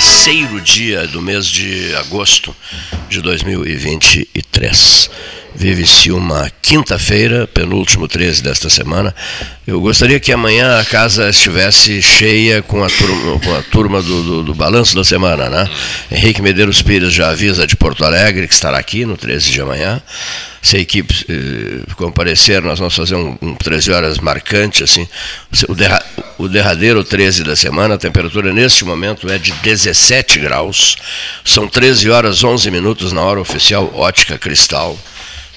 Terceiro dia do mês de agosto de 2023. Vive-se uma quinta-feira, penúltimo 13 desta semana. Eu gostaria que amanhã a casa estivesse cheia com a turma, com a turma do, do, do balanço da semana, né? Henrique Medeiros Pires já avisa de Porto Alegre que estará aqui no 13 de amanhã se a equipe eh, comparecer, nós vamos fazer um, um 13 horas marcante, assim. O, derra, o derradeiro 13 da semana, a temperatura neste momento é de 17 graus. São 13 horas 11 minutos na hora oficial Ótica Cristal.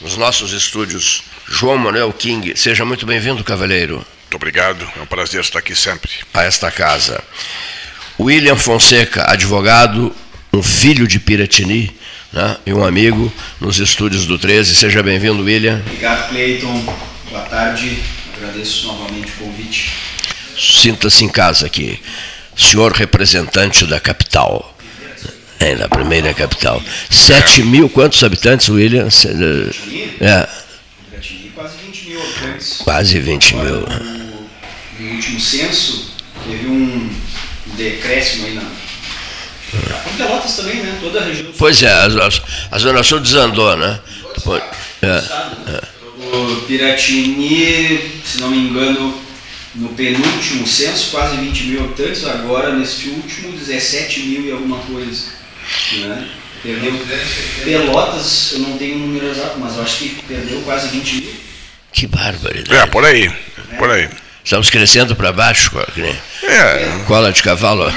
Nos nossos estúdios, João Manuel King. Seja muito bem-vindo, cavalheiro. Muito obrigado, é um prazer estar aqui sempre. A esta casa. William Fonseca, advogado, um filho de Piratini né, e um amigo nos estúdios do 13. Seja bem-vindo, William. Obrigado, Cleiton. Boa tarde. Agradeço novamente o convite. Sinta-se em casa aqui. Senhor representante da capital. É, da primeira capital. 7 mil, quantos habitantes, William? É. Quase 20 mil habitantes. Quase 20 mil. No, no último censo, teve um decréscimo aí na, em Pelotas também, né? Toda a região. Pois é, a, a, Zona Sul desandou, né? É, é. O Piratini, se não me engano, no penúltimo censo, quase 20 mil habitantes, agora neste último, 17 mil e alguma coisa. Né? Perdeu. Pelotas, eu não tenho um número exato, mas eu acho que perdeu quase 20 mil. Que barbaridade. É, por aí. É. Por aí. Estamos crescendo para baixo, né? é. cola de cavalo,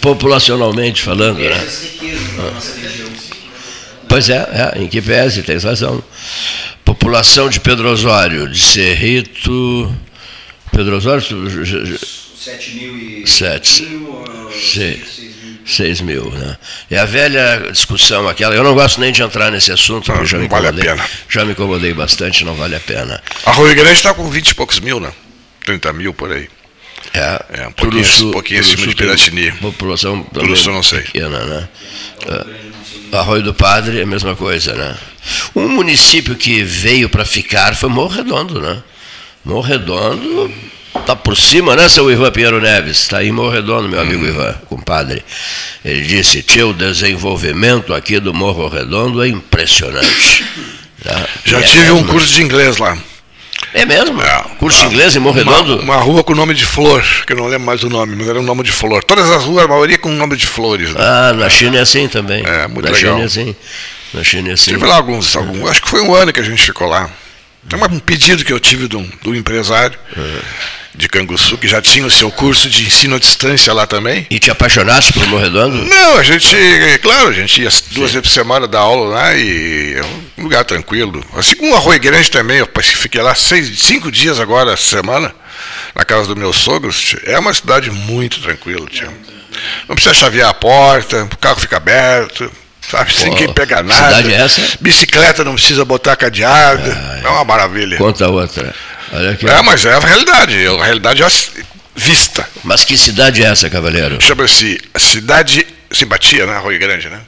populacionalmente falando. Né? Pois é, é, em que pese, tens razão. População de Pedro Osório, de Cerrito. Pedro Osório? 7 mil e. 7. Mil, 6 mil, né? É a velha discussão aquela. Eu não gosto nem de entrar nesse assunto, não, já, me vale a pena. já me incomodei bastante, não vale a pena. A Grande está com 20 e poucos mil, né? 30 mil por aí. É, é um pouquinho, um pouquinho acima de Piratini. População também sul, não sei. pequena, né? É, Arroio do Padre é a mesma coisa, né? Um município que veio para ficar foi Morro Redondo, né? Morro Redondo está por cima, né, seu Ivan Pinheiro Neves? Está aí em Morro Redondo, meu amigo hum. Ivan, compadre. Ele disse, tio, o desenvolvimento aqui do Morro Redondo é impressionante. Tá? Já é tive mesmo. um curso de inglês lá. É mesmo? É, Curso uma, inglês em Morredondo? Uma, uma, rua com nome de flor, que eu não lembro mais o nome, mas era um nome de flor. Todas as ruas, a maioria com nome de flores. Né? Ah, na China é assim também. É, muito na legal. China é assim. Na China é assim. Tive lá alguns, alguns, acho que foi um ano que a gente ficou lá. Tem um pedido que eu tive do, do empresário. É de Canguçu, que já tinha o seu curso de ensino à distância lá também. E te apaixonaste por Morredondo? Não, a gente, claro, a gente ia duas vezes por semana dar aula lá e é um lugar tranquilo. Assim como o Arroio Grande também, eu fiquei lá seis, cinco dias agora, semana, na casa dos meus sogros. É uma cidade muito tranquila, tio. Não precisa chavear a porta, o carro fica aberto. Sabe, sem quem pegar nada. Cidade é essa? Bicicleta não precisa botar cadeado. Ah, é uma maravilha. Conta outra. É, mas é a realidade, é a realidade vista. Mas que cidade é essa, cavaleiro? Chama-se Cidade Simpatia, né? Arroio Grande, né?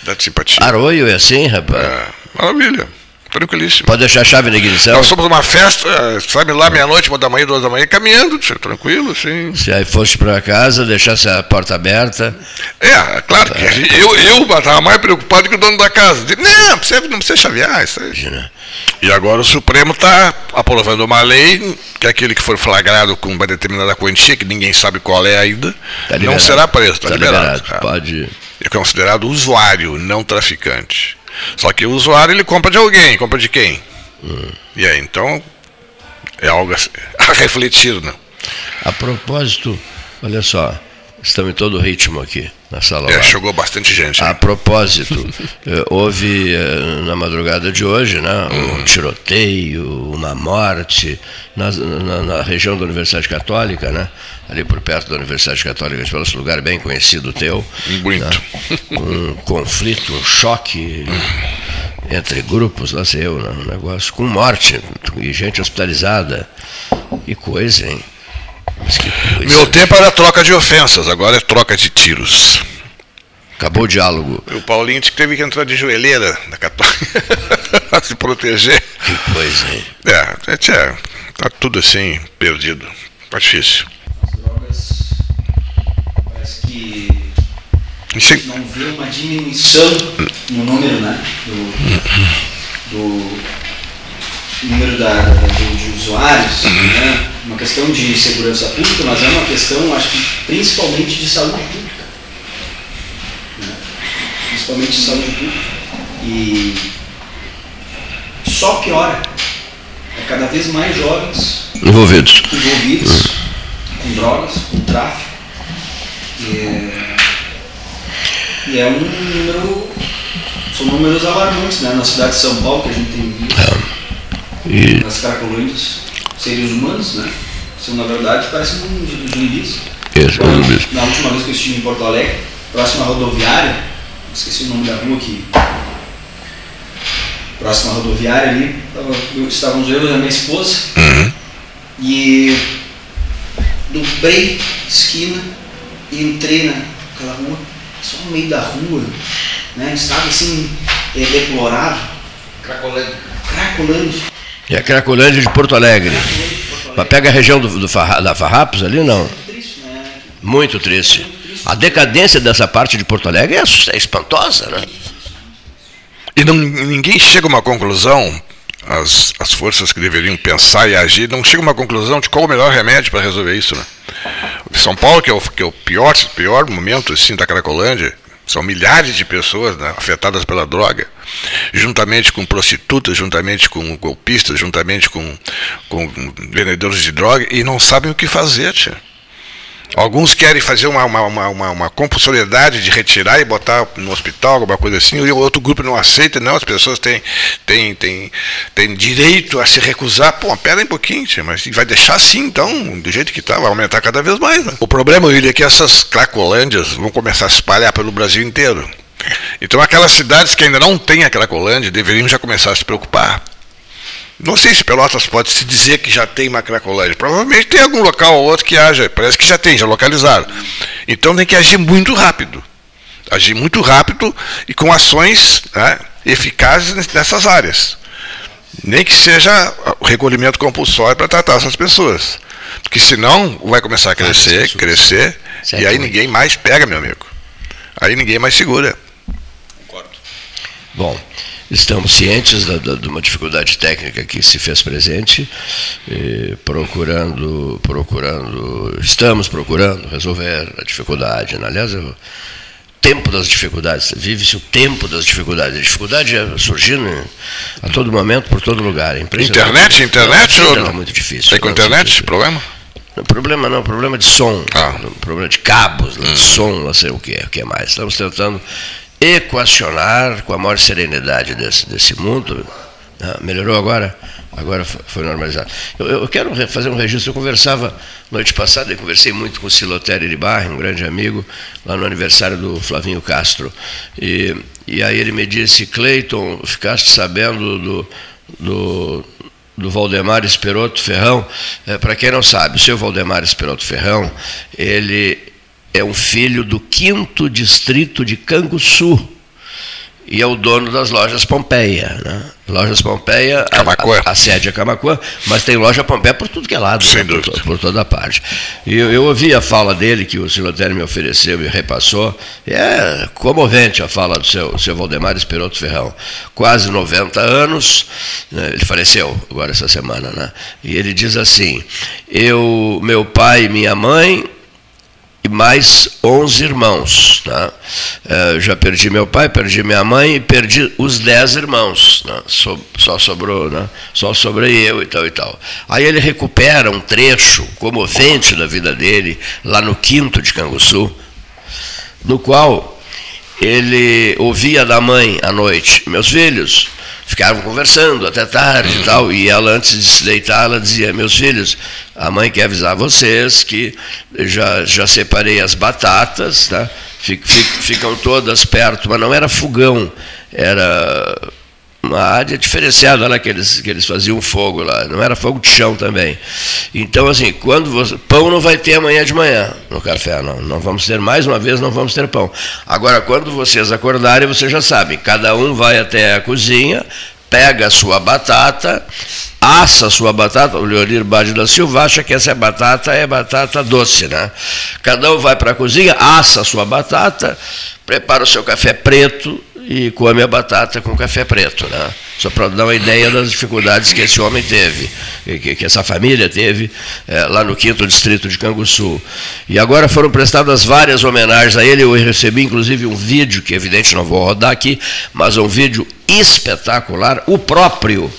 Cidade Simpatia. Arroio é assim, rapaz? É, maravilha. Tranquilíssimo. Pode deixar a chave na ignição? Nós somos uma festa, eh, sabe lá, meia-noite, uma da manhã, duas da manhã, caminhando, tranquilo, sim. Se aí fosse para casa, deixasse a porta aberta. É, claro que gente- eu eu estava mais preocupado que o dono da casa. Disse, Não, não precisa, não precisa chavear isso aí. E agora o Supremo está aprovando uma lei que aquele que for flagrado com uma determinada quantia, que ninguém sabe qual é ainda, Tá não será preso, está Tá liberado. liberado. Pode. É considerado usuário, não traficante. Só que o usuário ele compra de alguém, compra de quem? E aí, então, é algo a refletir, né? A propósito, olha só, estamos em todo ritmo aqui na sala. É, lá. chegou bastante gente. A propósito, eh, houve eh, na madrugada de hoje né, um tiroteio, uma morte na, na- na região da Universidade Católica, né, ali por perto da Universidade Católica, esse lugar bem conhecido teu. Muito. né, um conflito, um choque entre grupos, lá sei eu, né, um negócio com morte e gente hospitalizada. Que coisa, hein? Meu tempo era troca de ofensas, agora é troca de tiros. Acabou o diálogo. O Paulinho teve que entrar de joelheira na Católica para se proteger. Que coisa, hein? É, é, tá tudo assim, perdido. Tá difícil. As drogas parece que Isso é- não vê uma diminuição no número, né? Do, do número da, da- usuários, né? Uma questão de segurança pública, mas é uma questão, acho que principalmente de saúde pública. né? Principalmente de saúde pública. E só piora. É cada vez mais jovens Envolvidos. envolvidos com drogas, com tráfico. E é, e é um número. São números alarmantes, né? Na cidade de São Paulo, que a gente tem visto, E nas cracolândias, seres humanos, né? São, na verdade, parecem um. Esse é um zumbis. Na última vez que eu estive em Porto Alegre, próxima à rodoviária, esqueci o nome da rua aqui. Próxima à rodoviária ali, tava- eu- estávamos eu e a minha esposa. E dobrei esquina e entrei naquela rua, só no meio da rua, né? Estado assim, é, deplorável. Cracolândia. Cracolândia. É a Cracolândia de Porto Alegre. Mas pega a região do, do Farra- da Farrapos ali, não? Muito triste. A decadência dessa parte de Porto Alegre é é espantosa, né? E não, ninguém chega a uma conclusão, as, as forças que deveriam pensar e agir, não chega a uma conclusão de qual o melhor remédio para resolver isso. Né? São Paulo, que é o, que é o pior, pior momento assim, da Cracolândia, são milhares de pessoas né, afetadas pela droga, juntamente com prostitutas, juntamente com golpistas, juntamente com, com vendedores de droga, e não sabem o que fazer, tia. Alguns querem fazer uma, uma, uma, uma, uma compulsoriedade de retirar e botar no hospital, alguma coisa assim, e o outro grupo não aceita, não, as pessoas têm, têm, têm, têm direito a se recusar. Pô, pera um pouquinho, tia, mas vai deixar assim então, do jeito que está, vai aumentar cada vez mais. Né? O problema, William, é que essas cracolândias vão começar a se espalhar pelo Brasil inteiro. Então aquelas cidades que ainda não têm a cracolândia deveriam já começar a se preocupar. Não sei se Pelotas pode se dizer que já tem uma cracolândia. Provavelmente tem algum local ou outro que haja. Parece que já tem, já localizaram. Então tem que agir muito rápido. Agir muito rápido e com ações né, eficazes nessas áreas. Nem que seja o recolhimento compulsório para tratar essas pessoas. Porque senão vai começar a crescer, crescer, e aí ninguém mais pega, meu amigo. Aí ninguém mais segura. Bom, estamos cientes da, da- de uma dificuldade técnica que se fez presente, procurando, procurando, estamos procurando resolver a dificuldade. né? Aliás, o tempo das dificuldades, vive-se o tempo das dificuldades. A dificuldade é surgindo a todo momento, por todo lugar. É. Internet? Internet Não, ou vida não? é muito difícil. Tem com Não, internet sim. problema? Não, problema não, problema de som, Ah. problema de cabos, né, de som, não sei o que, o que mais. Estamos tentando equacionar com a maior serenidade desse, desse mundo. Ah, melhorou agora? Agora fo- foi normalizado. Eu, eu quero fazer um registro. Eu conversava noite passada, eu conversei muito com o Silotério de Barra, um grande amigo, lá no aniversário do Flavinho Castro. E, e aí ele me disse, Cleiton, ficaste sabendo do, do, do Valdemar Esperoto Ferrão. Para quem não sabe, o seu Valdemar Esperoto Ferrão, ele é um filho do quinto distrito de Canguçu e é o dono das lojas Pompeia. Né? Lojas Pompeia, a, a, sede é Camacuã, mas tem loja Pompeia por tudo que é lado, Sem né? dúvida. Por, por, toda parte. E eu, eu, ouvi a fala dele, que o Silotério me ofereceu e repassou. É comovente a fala do seu, seu Valdemar Esperoto Ferrão. Quase 90 anos, né? ele faleceu agora essa semana, né? E ele diz assim: Eu, meu pai e minha mãe e mais 11 irmãos. Né? É, já perdi meu pai, perdi minha mãe e perdi os 10 irmãos. Né? Só sobrou, né? só sobrei eu e tal e tal. Aí ele recupera um trecho comovente da vida dele, lá no quinto de Canguçu, no qual ele ouvia da mãe à noite, meus filhos, ficavam conversando até tarde e tal, e ela antes de se deitar, ela dizia, meus filhos, a mãe quer avisar vocês que já, já separei as batatas, tá? ficam todas perto, mas não era fogão, era uma área diferenciada lá que eles, que eles faziam fogo lá, não era fogo de chão também. Então, assim, quando você. Pão não vai ter amanhã de manhã no café, não. Não vamos ter, mais uma vez, não vamos ter pão. Agora, quando vocês acordarem, vocês já sabem, cada um vai até a cozinha, pega a sua batata, assa a sua batata, o Leonir Bade da Silva acha que essa batata é batata doce, né? Cada um vai para a cozinha, assa a sua batata, prepara o seu café preto, e come a batata com café preto, né? Só para dar uma ideia das dificuldades que esse homem teve, que, que essa família teve é, lá no quinto distrito de Canguçu. E agora foram prestadas várias homenagens a ele. Eu recebi inclusive um vídeo que, evidente, não vou rodar aqui, mas um vídeo espetacular, o próprio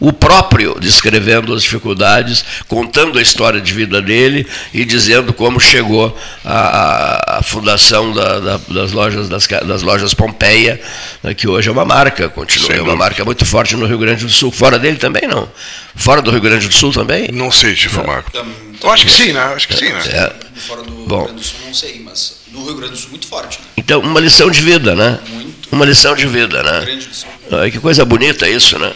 o próprio descrevendo as dificuldades, contando a história de vida dele e dizendo como chegou a, a fundação da, da, das, lojas, das, das, lojas Pompeia, né, que hoje é uma marca, continua, é uma marca muito forte no Rio Grande do Sul. Fora dele também não. Fora do Rio Grande do Sul também? Não sei, Chifa Marco. Eu acho que sim, né? Acho que sim, né? É. Fora do Bom. Rio Grande do Sul não sei, mas no Rio Grande do Sul muito forte. Né? Então, uma lição de vida, né? Muito. Uma lição de vida, né? Grande. Ah, que coisa bonita isso, né?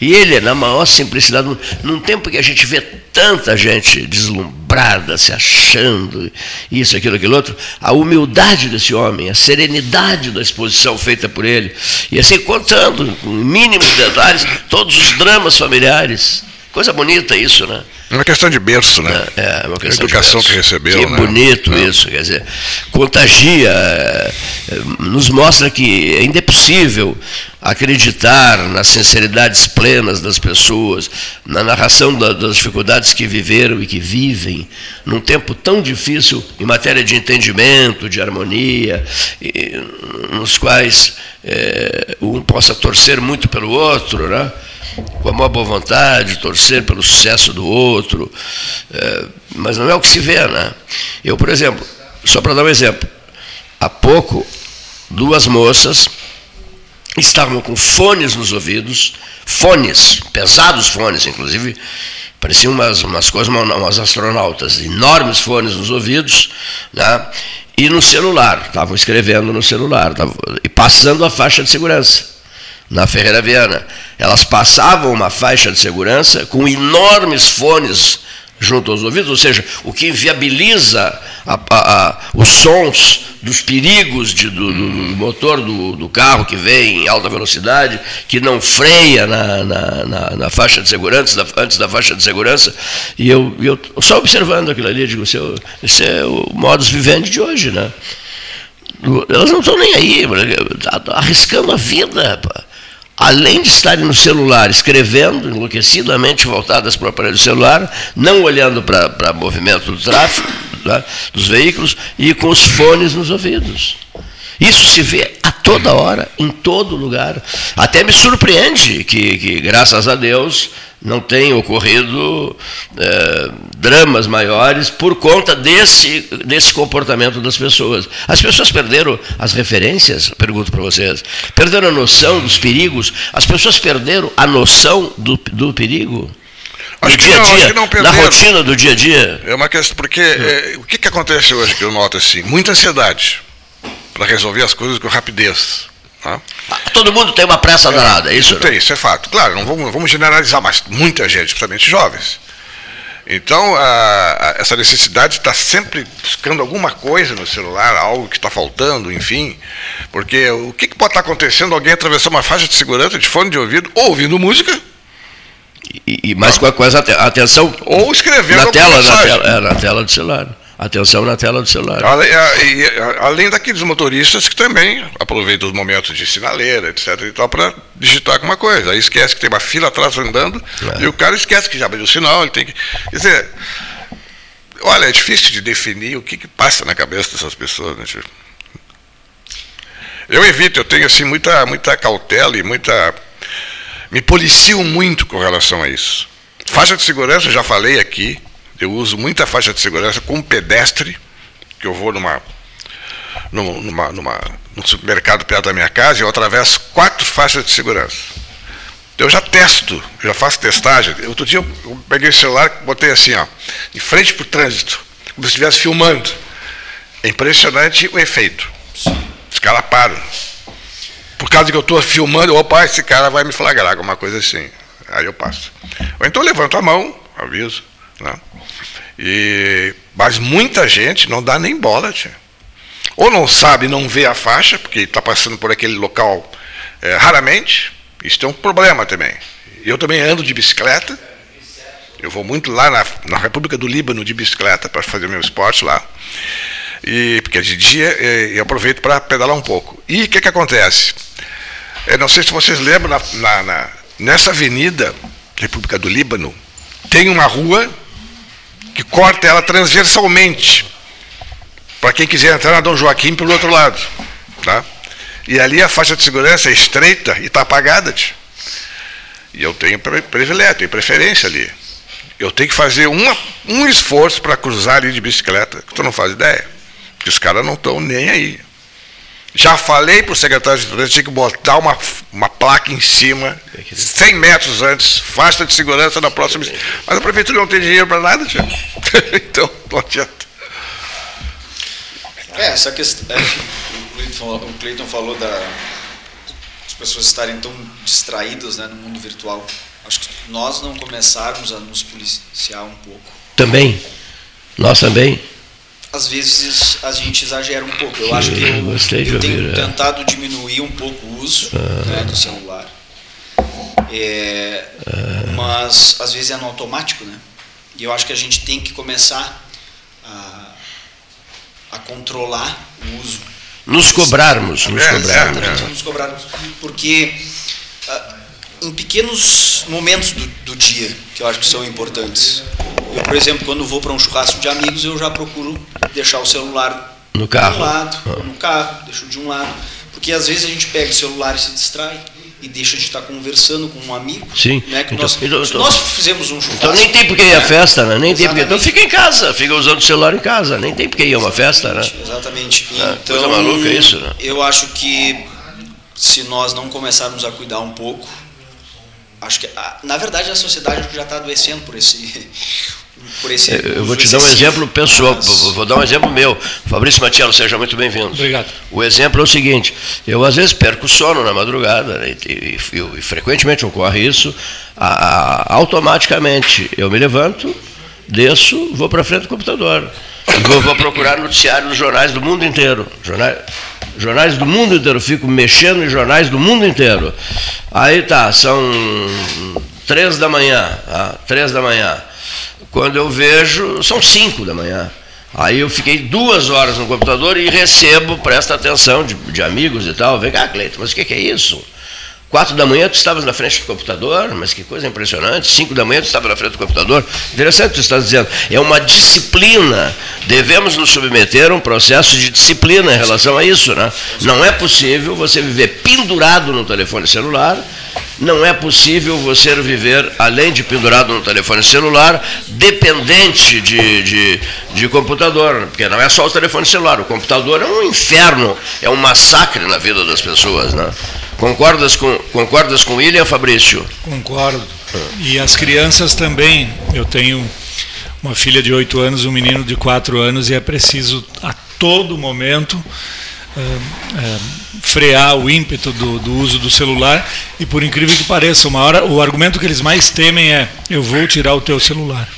E ele, na maior simplicidade, num tempo que a gente vê tanta gente deslumbrada, se achando, isso, aquilo, aquilo outro, a humildade desse homem, a serenidade da exposição feita por ele, e assim contando, com mínimos detalhes, todos os dramas familiares. Coisa bonita isso, né? É uma questão de berço, né? É, é uma questão a educação que recebeu. Que né? bonito é. isso, quer dizer, contagia, é, nos mostra que ainda é possível acreditar nas sinceridades plenas das pessoas, na narração da, das dificuldades que viveram e que vivem, num tempo tão difícil em matéria de entendimento, de harmonia, e, nos quais é, um possa torcer muito pelo outro, né? Com a maior boa vontade, torcer pelo sucesso do outro, é, mas não é o que se vê, né? Eu, por exemplo, só para dar um exemplo, há pouco, duas moças estavam com fones nos ouvidos, fones, pesados fones, inclusive, pareciam umas, umas coisas, umas astronautas, enormes fones nos ouvidos, né? e no celular, estavam escrevendo no celular, tavam, e passando a faixa de segurança na Ferreira Viana. Elas passavam uma faixa de segurança com enormes fones junto aos ouvidos, ou seja, o que inviabiliza a, a, a, os sons dos perigos de, do, do, motor do, do, carro que vem em alta velocidade, que não freia na, na, na, na faixa de segurança, da, antes da faixa de segurança, e eu, eu só observando aquilo ali, digo, esse é, esse é o modus vivendi de hoje, né? Elas não estão nem aí, arriscando a vida, rapaz além de estarem no celular escrevendo, enlouquecidamente voltadas para o aparelho celular, não olhando para o movimento do tráfego, né, dos veículos, e com os fones nos ouvidos. Isso se vê a toda hora, em todo lugar. Até me surpreende que, que graças a Deus, não tem ocorrido é, dramas maiores por conta desse, desse comportamento das pessoas. As pessoas perderam as referências, pergunto para vocês, perderam a noção dos perigos, as pessoas perderam a noção do, do perigo. Acho dia a dia, não, na rotina do dia a dia. É uma questão, porque é, o que, que acontece hoje que eu noto assim? Muita ansiedade para resolver as coisas com rapidez. Tá? Todo mundo tem uma pressa é, danada, é isso? Tem, isso é fato. Claro, não vamos, vamos generalizar, mas muita gente, principalmente jovens. Então, a, a, essa necessidade de estar sempre buscando alguma coisa no celular, algo que está faltando, enfim. Porque o que, que pode estar acontecendo? Alguém atravessou uma faixa de segurança de fone de ouvido, ouvindo música. E, e mais com a coisa, atenção. Ou escrevendo na tela, na tela, é, na tela do celular. Atenção na tela do celular. Além, além daqueles motoristas que também aproveitam os momentos de sinaleira, etc. E tal, para digitar alguma coisa. Aí esquece que tem uma fila atrás andando é. e o cara esquece que já abriu o sinal. Ele tem que. Quer dizer, olha, é difícil de definir o que, que passa na cabeça dessas pessoas. Né, eu evito, eu tenho assim muita, muita cautela e muita. Me policio muito com relação a isso. Faixa de segurança, já falei aqui, eu uso muita faixa de segurança como pedestre, que eu vou numa, numa, numa, num supermercado perto da minha casa e eu atravesso quatro faixas de segurança. Eu já testo, já faço testagem. Outro dia eu peguei o celular e botei assim, ó, em frente para o trânsito, como se estivesse filmando. É impressionante o efeito. Os caras param. Por causa que eu estou filmando, opa, esse cara vai me flagrar, alguma coisa assim. Aí eu passo. Ou então eu levanto a mão, aviso. Né? E, mas muita gente não dá nem bola, tia. Ou não sabe, não vê a faixa, porque está passando por aquele local é, raramente. Isso é um problema também. Eu também ando de bicicleta. Eu vou muito lá na, na República do Líbano de bicicleta para fazer meu esporte lá. E, porque é de dia é, eu aproveito para pedalar um pouco. E o que, que acontece? Eu não sei se vocês lembram, na, na, na, nessa avenida República do Líbano, tem uma rua que corta ela transversalmente. Para quem quiser entrar na Dom Joaquim pelo outro lado. Tá? E ali a faixa de segurança é estreita e está apagada. E eu tenho privilégio, tenho preferência ali. Eu tenho que fazer uma, um esforço para cruzar ali de bicicleta, que tu não faz ideia. Que os caras não estão nem aí. Já falei para o secretário de trânsito, tinha que botar uma, uma placa em cima, 100 metros antes, faixa de segurança na próxima. Mas a prefeitura não tem dinheiro para nada, tia. então, não adianta. É, essa questão. É, o, Cleiton falou, o Cleiton falou da, as pessoas estarem tão distraídas né, no mundo virtual. Acho que nós não começarmos a nos policiar um pouco. Também. Nós também às vezes a gente exagera um pouco. Eu acho que eu, eu, tenho é. tentado diminuir um pouco o uso né, do celular. É, mas às vezes é no automático, né? E eu acho que a gente tem que começar a, a controlar o uso. Nos cobrarmos, nos cobrarmos. É, nos cobrarmos. Porque em pequenos momentos do, do, dia que eu acho que são importantes. Eu, por exemplo, quando vou para um churrasco de amigos, eu já procuro deixar o celular no carro, de um lado, ah. no carro, deixo de um lado, porque às vezes a gente pega o celular e se distrai e deixa de estar conversando com um amigo. Sim. Né, que então, nós, então, então, nós fizemos um churrasco. Então nem tem porque ir à festa, né? Nem tem porque. Então fica em casa, fica usando o celular em casa, nem tem porque ir a uma festa, né? Exatamente. Então, coisa maluca isso, né? Eu acho que se nós não começarmos a cuidar um pouco, acho que na verdade a sociedade já está adoecendo por esse por esse eu vou te dar um exemplo pessoal mas... vou dar um exemplo meu. Fabrício Matiello seja muito bem-vindo. Obrigado. O exemplo é o seguinte eu às vezes perco o sono na madrugada né, e, e, e, e, frequentemente ocorre isso a, a, automaticamente eu me levanto desço vou para frente do computador. Vou, vou procurar noticiário nos jornais do mundo inteiro. Jornais Jornais do mundo inteiro, fico mexendo em jornais do mundo inteiro. Aí tá, são três da manhã, tá? três da manhã. Quando eu vejo, são cinco da manhã. Aí eu fiquei duas horas no computador e recebo, presta atenção, de, de amigos e tal. Vem cá, Cleiton, mas o que, que é isso? Quatro da manhã tu estavas na frente do computador, mas que coisa impressionante. Cinco da manhã tu estava na frente do computador. Interessante o que tu estás dizendo. É uma disciplina. Devemos nos submeter a um processo de disciplina em relação a isso. Né? Não é possível você viver pendurado no telefone celular. Não é possível você viver, além de pendurado no telefone celular, dependente de, de, de computador. Porque não é só o telefone celular. O computador é um inferno, é um massacre na vida das pessoas. Né? Concordas com, concordas com William, Fabrício? Concordo. E as crianças também. Eu tenho uma filha de 8 anos, um menino de 4 anos, e é preciso a todo momento é, é, frear o ímpeto do, do, uso do celular. E por incrível que pareça, uma hora, o argumento que eles mais temem é: eu vou tirar o teu celular.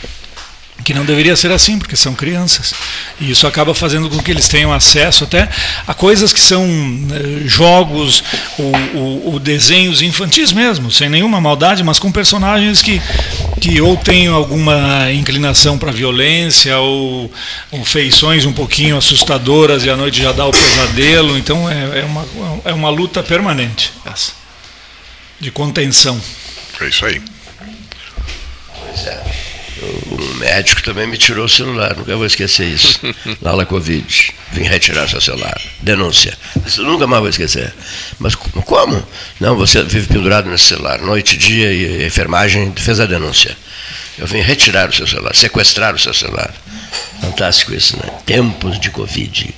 Que não deveria ser assim, porque são crianças. E isso acaba fazendo com que eles tenham acesso até a coisas que são eh, jogos ou, ou, ou, desenhos infantis mesmo, sem nenhuma maldade, mas com personagens que, que ou têm alguma inclinação para violência ou, ou, feições um pouquinho assustadoras e à noite já dá o pesadelo. Então é, é, uma, é uma luta permanente essa, de contenção. É isso aí. Pois é. O médico também me tirou o celular, nunca vou esquecer isso. Lá na Covid. Vim retirar seu celular. Denúncia. Isso nunca mais vou esquecer. Mas como? Não, você vive pendurado nesse celular. Noite, dia e a enfermagem fez a denúncia. Eu vim retirar o seu celular, sequestrar o seu celular. Fantástico isso, né? Tempos de Covid.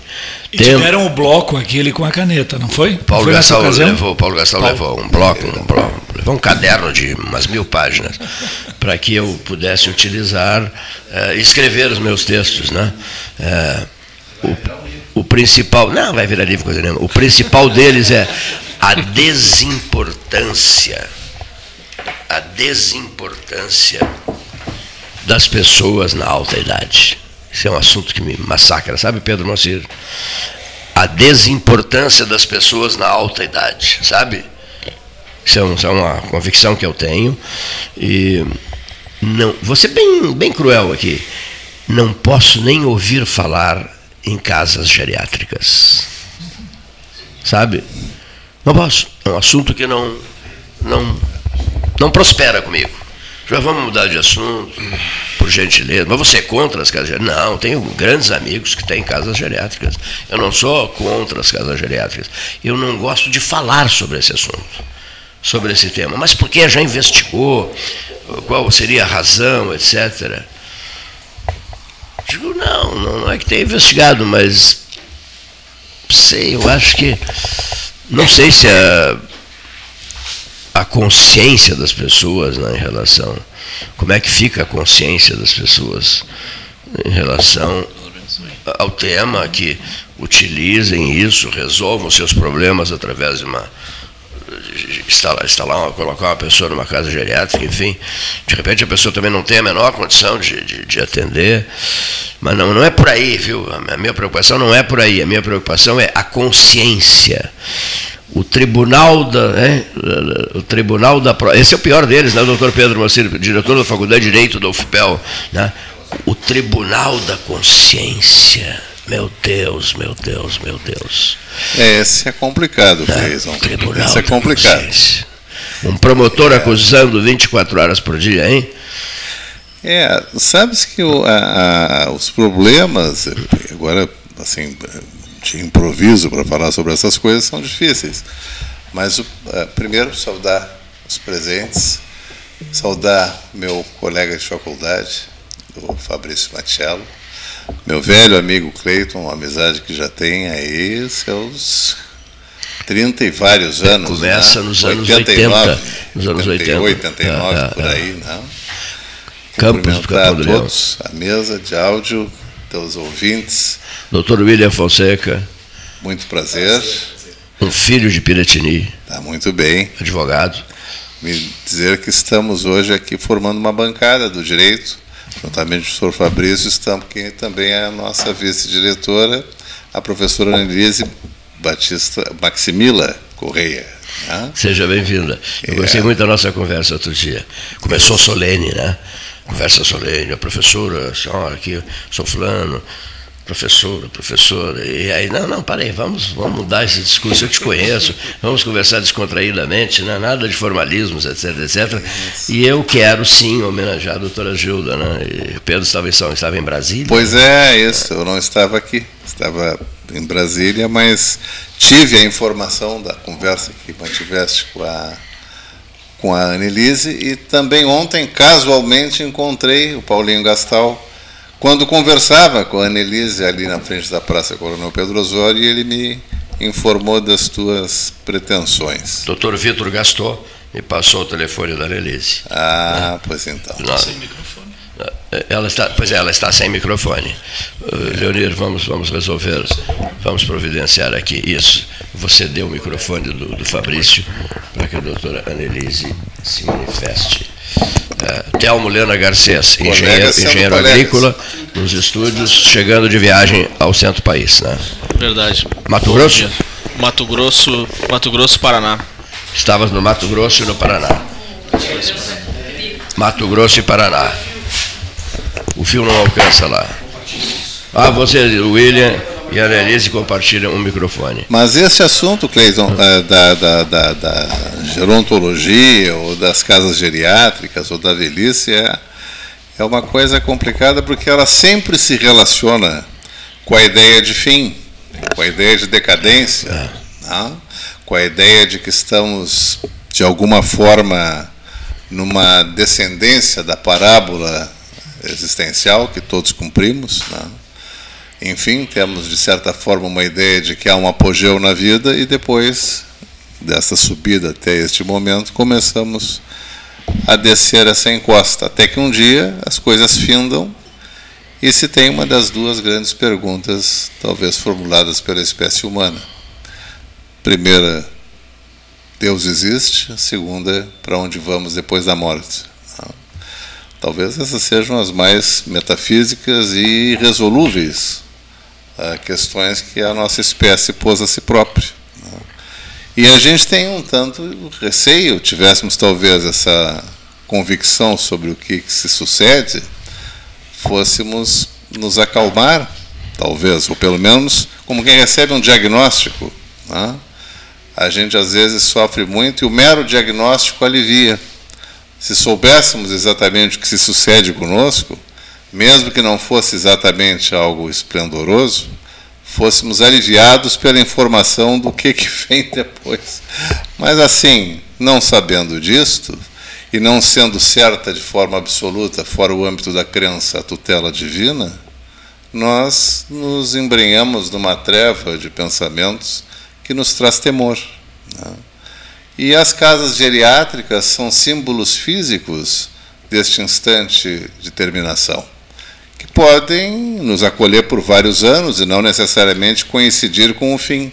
E Tempo... deram o bloco aquele com a caneta, não foi? Paulo foi Gastal levou, Paulo Gastal Paulo... levou um bloco, um bloco, levou um caderno de umas mil páginas para que eu pudesse utilizar, uh, escrever os meus textos, né? Uh, o, o principal, não vai virar livro coisa nenhuma. O principal deles é a desimportância, a desimportância das pessoas na alta idade. Isso é um assunto que me massacra, sabe, Pedro Moacir? A desimportância das pessoas na alta idade, sabe? Isso é, é uma convicção que eu tenho. E não, ser bem, bem cruel aqui. Não posso nem ouvir falar em casas geriátricas. Sabe? Não posso. É um assunto que não, não, não prospera comigo. Já vamos mudar de assunto, por gentileza. Mas você é contra as casas geriátricas? Não, tenho grandes amigos que têm casas geriátricas. Eu não sou contra as casas geriátricas. Eu não gosto de falar sobre esse assunto, sobre esse tema. Mas porque já investigou qual seria a razão, etc. Digo, não, não é que tenha investigado, mas sei, eu acho que. Não sei se a a consciência das pessoas né, em relação. Como é que fica a consciência das pessoas em relação ao tema que utilizem isso, resolvam seus problemas através de uma. Instalar, instalar colocar uma pessoa numa casa geriátrica, enfim. De repente a pessoa também não tem a menor condição de, de, de atender. Mas não, não é por aí, viu? A minha preocupação não é por aí. A minha preocupação é a consciência o tribunal da, né, o tribunal da esse é o pior deles, né, o doutor Pedro Moacir, diretor da Faculdade de Direito da UFPEL, né, o tribunal da consciência. Meu Deus, meu Deus, meu Deus. É, esse é complicado, Cleison. Tribunal esse é complicado. Um promotor é. acusando 24 horas por dia, hein? É, sabes que o, a, a, os problemas, agora, assim, de improviso para falar sobre essas coisas são difíceis. Mas, uh, primeiro, saudar os presentes, saudar meu colega de faculdade, o Fabrício Matiello, meu velho amigo Cleiton, uma amizade que já tem aí seus 30 e vários é, anos. Começa né? nos anos 89, 80. Nos anos 80. 89, é, é, por aí, é. não? Campos do a todos, a mesa de áudio, teus ouvintes, Doutor William Fonseca. Muito prazer. Um filho de Piratini. Está muito bem. Advogado. Me dizer que estamos hoje aqui formando uma bancada do direito, juntamente com o senhor Fabrício, estamos aqui também a nossa vice-diretora, a professora Annelise Batista Maximila Correia. Né? Seja bem-vinda. Eu é. gostei muito da nossa conversa outro dia. Começou solene, né? Conversa solene, a professora, a senhora aqui, sou fulano, professora, professora. E aí, não, não, parei, vamos, vamos mudar esse discurso, eu te conheço, vamos conversar descontraídamente, né? nada de formalismos, etc, etc. E eu quero sim homenagear a doutora Gilda, né? E Pedro estava em, estava em Brasília. Pois é, isso, eu não estava aqui, estava em Brasília, mas tive a informação da conversa que mantiveste com a com a Annelise e também ontem casualmente encontrei o Paulinho Gastal quando conversava com a Annelise ali na frente da Praça Coronel Pedro Osório, ele me informou das tuas pretensões. Doutor Vitor Gastou me passou o telefone da Annelise. Ah, né? pois então. Não. Sem microfone. Ela está, pois é, ela está sem microfone. Uh, Leonir, vamos, vamos resolver, vamos providenciar aqui isso. Você deu o microfone do, do Fabrício para que a doutora Annelise se manifeste. É, Telmo Lena Garcês, engenheiro, engenheiro agrícola, nos estúdios, chegando de viagem ao centro do país. Né? Verdade. Mato Bom Grosso? Dia. Mato Grosso, Mato Grosso, Paraná. Estavas no Mato Grosso e no Paraná. Mato Grosso e Paraná. O fio não alcança lá. Ah, você, William e a Annelise compartilham um microfone. Mas esse assunto, Cleiton, é, da, da, da, da, gerontologia, ou das casas geriátricas, ou da velhice, é, é uma coisa complicada porque ela sempre se relaciona com a ideia de fim, com a ideia de decadência, é. né? com a ideia de que estamos, de alguma forma, numa descendência da parábola existencial que todos cumprimos. Né? Enfim, temos de certa forma uma ideia de que há um apogeu na vida e depois dessa subida até este momento começamos a descer essa encosta, até que um dia as coisas findam e se tem uma das duas grandes perguntas, talvez formuladas pela espécie humana. Primeira, Deus existe? Segunda, para onde vamos depois da morte? Talvez essas sejam as mais metafísicas e irresolúveis questões que a nossa espécie pôs a si própria. Né? E a gente tem um tanto receio, tivéssemos talvez essa convicção sobre o que, se sucede, fôssemos nos acalmar, talvez, ou pelo menos como quem recebe um diagnóstico. Né? A gente às vezes sofre muito e o mero diagnóstico alivia. Se soubéssemos exatamente o que se sucede conosco, mesmo que não fosse exatamente algo esplendoroso, fôssemos aliviados pela informação do que, que vem depois. Mas assim, não sabendo disto, e não sendo certa de forma absoluta, fora o âmbito da crença, a tutela divina, nós nos embrenhamos numa treva de pensamentos que nos traz temor. Né? E as casas geriátricas são símbolos físicos deste instante de terminação que podem nos acolher por vários anos e não necessariamente coincidir com o fim.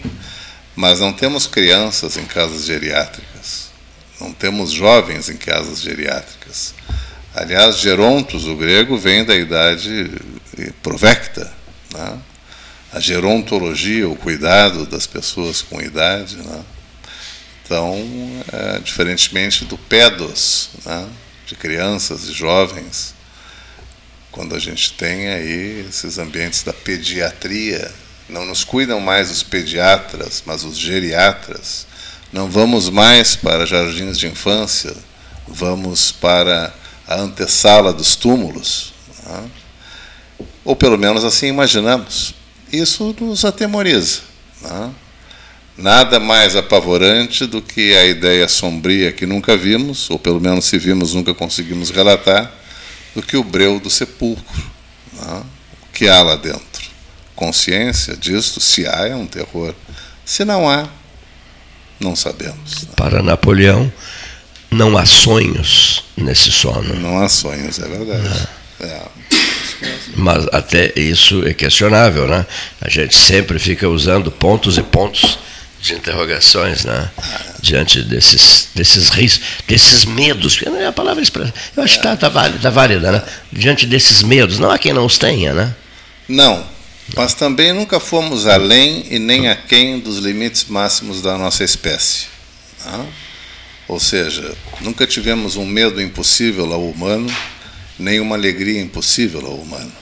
Mas não temos crianças em casas geriátricas, não temos jovens em casas geriátricas. Aliás, gerontos, o grego, vem da idade provecta. Né? A gerontologia, o cuidado das pessoas com idade. Né? Então, é, diferentemente do pedos, né? de crianças e jovens, quando a gente tem aí esses ambientes da pediatria, não nos cuidam mais os pediatras, mas os geriatras. Não vamos mais para jardins de infância, vamos para a antessala dos túmulos. Né? Ou pelo menos assim imaginamos. Isso nos atemoriza. Né? Nada mais apavorante do que a ideia sombria que nunca vimos, ou pelo menos se vimos, nunca conseguimos relatar, do que o breu do sepulcro. Né? O que há lá dentro? Consciência disto? Se há, é um terror. Se não há, não sabemos. Né? Para Napoleão, não há sonhos nesse sono. Não há sonhos, é verdade. É. Mas até isso é questionável, né? A gente sempre fica usando pontos e pontos de interrogações, né? Diante desses, desses riscos, desses medos, é a palavra expressa. Eu acho que está tá, tá, tá válida, né? Diante desses medos, não há quem não os tenha, né? Não, mas também nunca fomos além e nem aquém dos limites máximos da nossa espécie. Né? Ou seja, nunca tivemos um medo impossível ao humano, nem uma alegria impossível ao humano.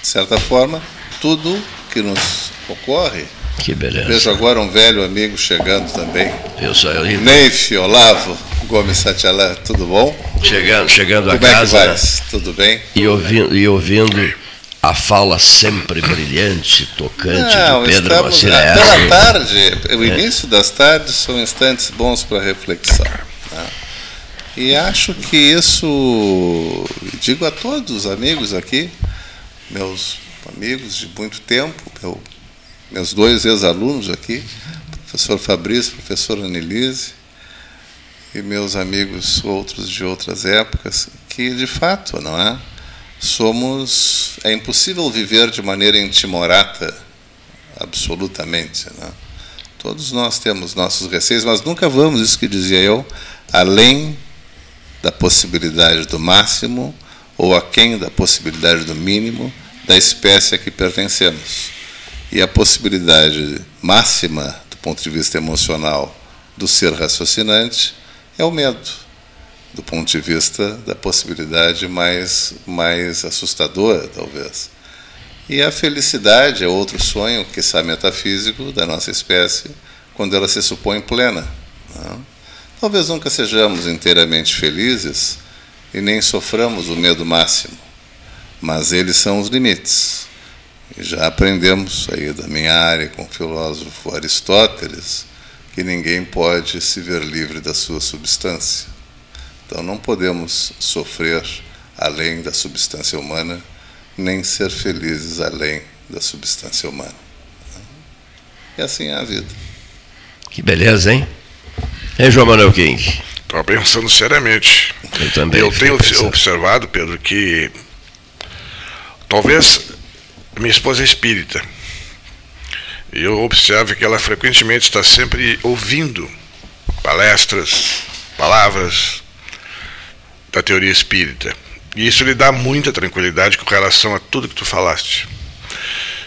De certa forma, tudo que nos ocorre que beleza. Vejo agora um velho amigo chegando também. Eu sou eu. Neif Olavo Gomes Satialã, tudo bom? Chegando, chegando Como a casa. Como é que? Tudo bem? E ouvindo, e ouvindo a fala sempre brilhante, tocante Não, de Pedro estamos, Pela tarde, o é. início das tardes são instantes bons para reflexão. Né? E acho que isso, digo a todos os amigos aqui, meus amigos de muito tempo, meu meus dois ex-alunos aqui, professor Fabrício, professor Anelise, e meus amigos outros de outras épocas, que de fato, não é? Somos. É impossível viver de maneira intimorata, absolutamente. Não é? Todos nós temos nossos receios, mas nunca vamos, isso que dizia eu, além da possibilidade do máximo ou aquém da possibilidade do mínimo da espécie a que pertencemos. E a possibilidade máxima, do ponto de vista emocional, do ser raciocinante é o medo, do ponto de vista da possibilidade mais, mais assustadora, talvez. E a felicidade é outro sonho, que é metafísico, da nossa espécie, quando ela se supõe plena. Não? Talvez nunca sejamos inteiramente felizes e nem soframos o medo máximo, mas eles são os limites. E já aprendemos aí da minha área com o filósofo Aristóteles que ninguém pode se ver livre da sua substância. Então não podemos sofrer além da substância humana, nem ser felizes além da substância humana. E assim é a vida. Que beleza, hein? Hein, João Manuel King? Estou pensando seriamente. Eu também. Eu tenho pensando. observado, Pedro, que talvez minha esposa é espírita. E eu observo que ela frequentemente está sempre ouvindo palestras, palavras da teoria espírita. E isso lhe dá muita tranquilidade com relação a tudo que tu falaste.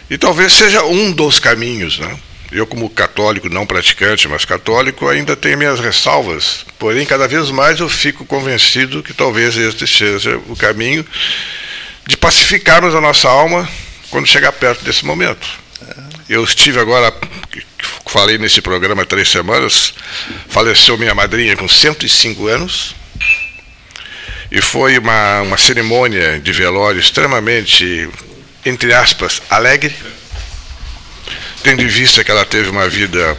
E talvez seja um dos caminhos, né? Eu, como católico, não praticante, mas católico, ainda tenho minhas ressalvas. Porém, cada vez mais eu fico convencido que talvez este seja o caminho de pacificarmos a nossa alma quando chegar perto desse momento. Eu estive agora, falei nesse programa há três semanas, faleceu minha madrinha com 105 anos. E foi uma, uma cerimônia de velório extremamente, entre aspas, alegre tendo em vista que ela teve uma vida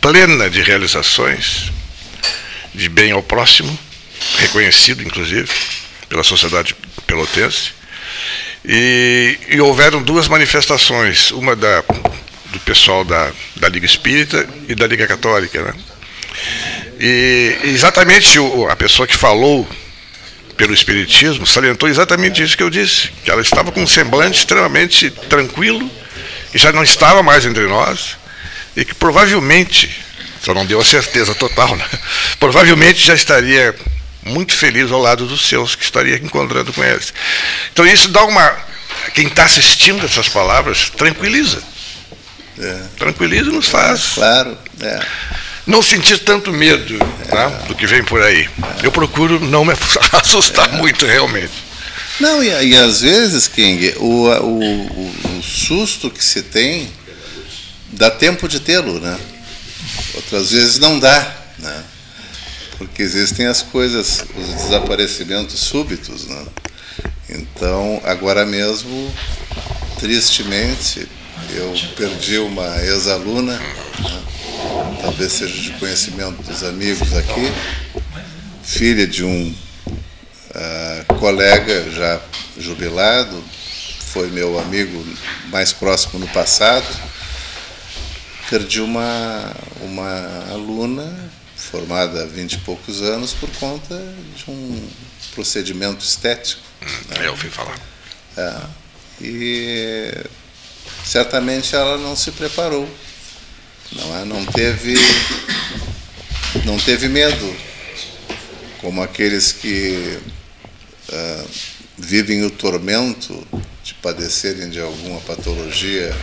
plena de realizações, de bem ao próximo, reconhecido inclusive pela sociedade pelotense. E, e houveram duas manifestações, uma da, do pessoal da, da Liga Espírita e da Liga Católica. Né? E exatamente o, a pessoa que falou pelo Espiritismo salientou exatamente isso que eu disse, que ela estava com um semblante extremamente tranquilo que já não estava mais entre nós e que provavelmente, só não deu a certeza total, né? provavelmente já estaria muito feliz ao lado dos seus, que estaria encontrando com eles. Então isso dá uma. Quem está assistindo essas palavras, tranquiliza. É. Tranquiliza e nos faz. Claro. É. Não sentir tanto medo é. né, do que vem por aí. Eu procuro não me assustar é. muito, realmente. Não, e, e às vezes, King, o, o, o, susto que se tem dá tempo de tê-lo, né? Outras vezes não dá, né? Porque existem as coisas, os desaparecimentos súbitos, né? Então, agora mesmo, tristemente, eu perdi uma ex-aluna, né? talvez seja de conhecimento dos amigos aqui, filha de um uh, colega já jubilado, foi meu amigo mais próximo no passado. Perdi uma, uma aluna formada há vinte e poucos anos por conta de um procedimento estético. Hum, né? Eu ouvi falar. É, e certamente ela não se preparou, não, é? não teve não teve medo, como aqueles que uh, vivem o tormento de padecerem de alguma patologia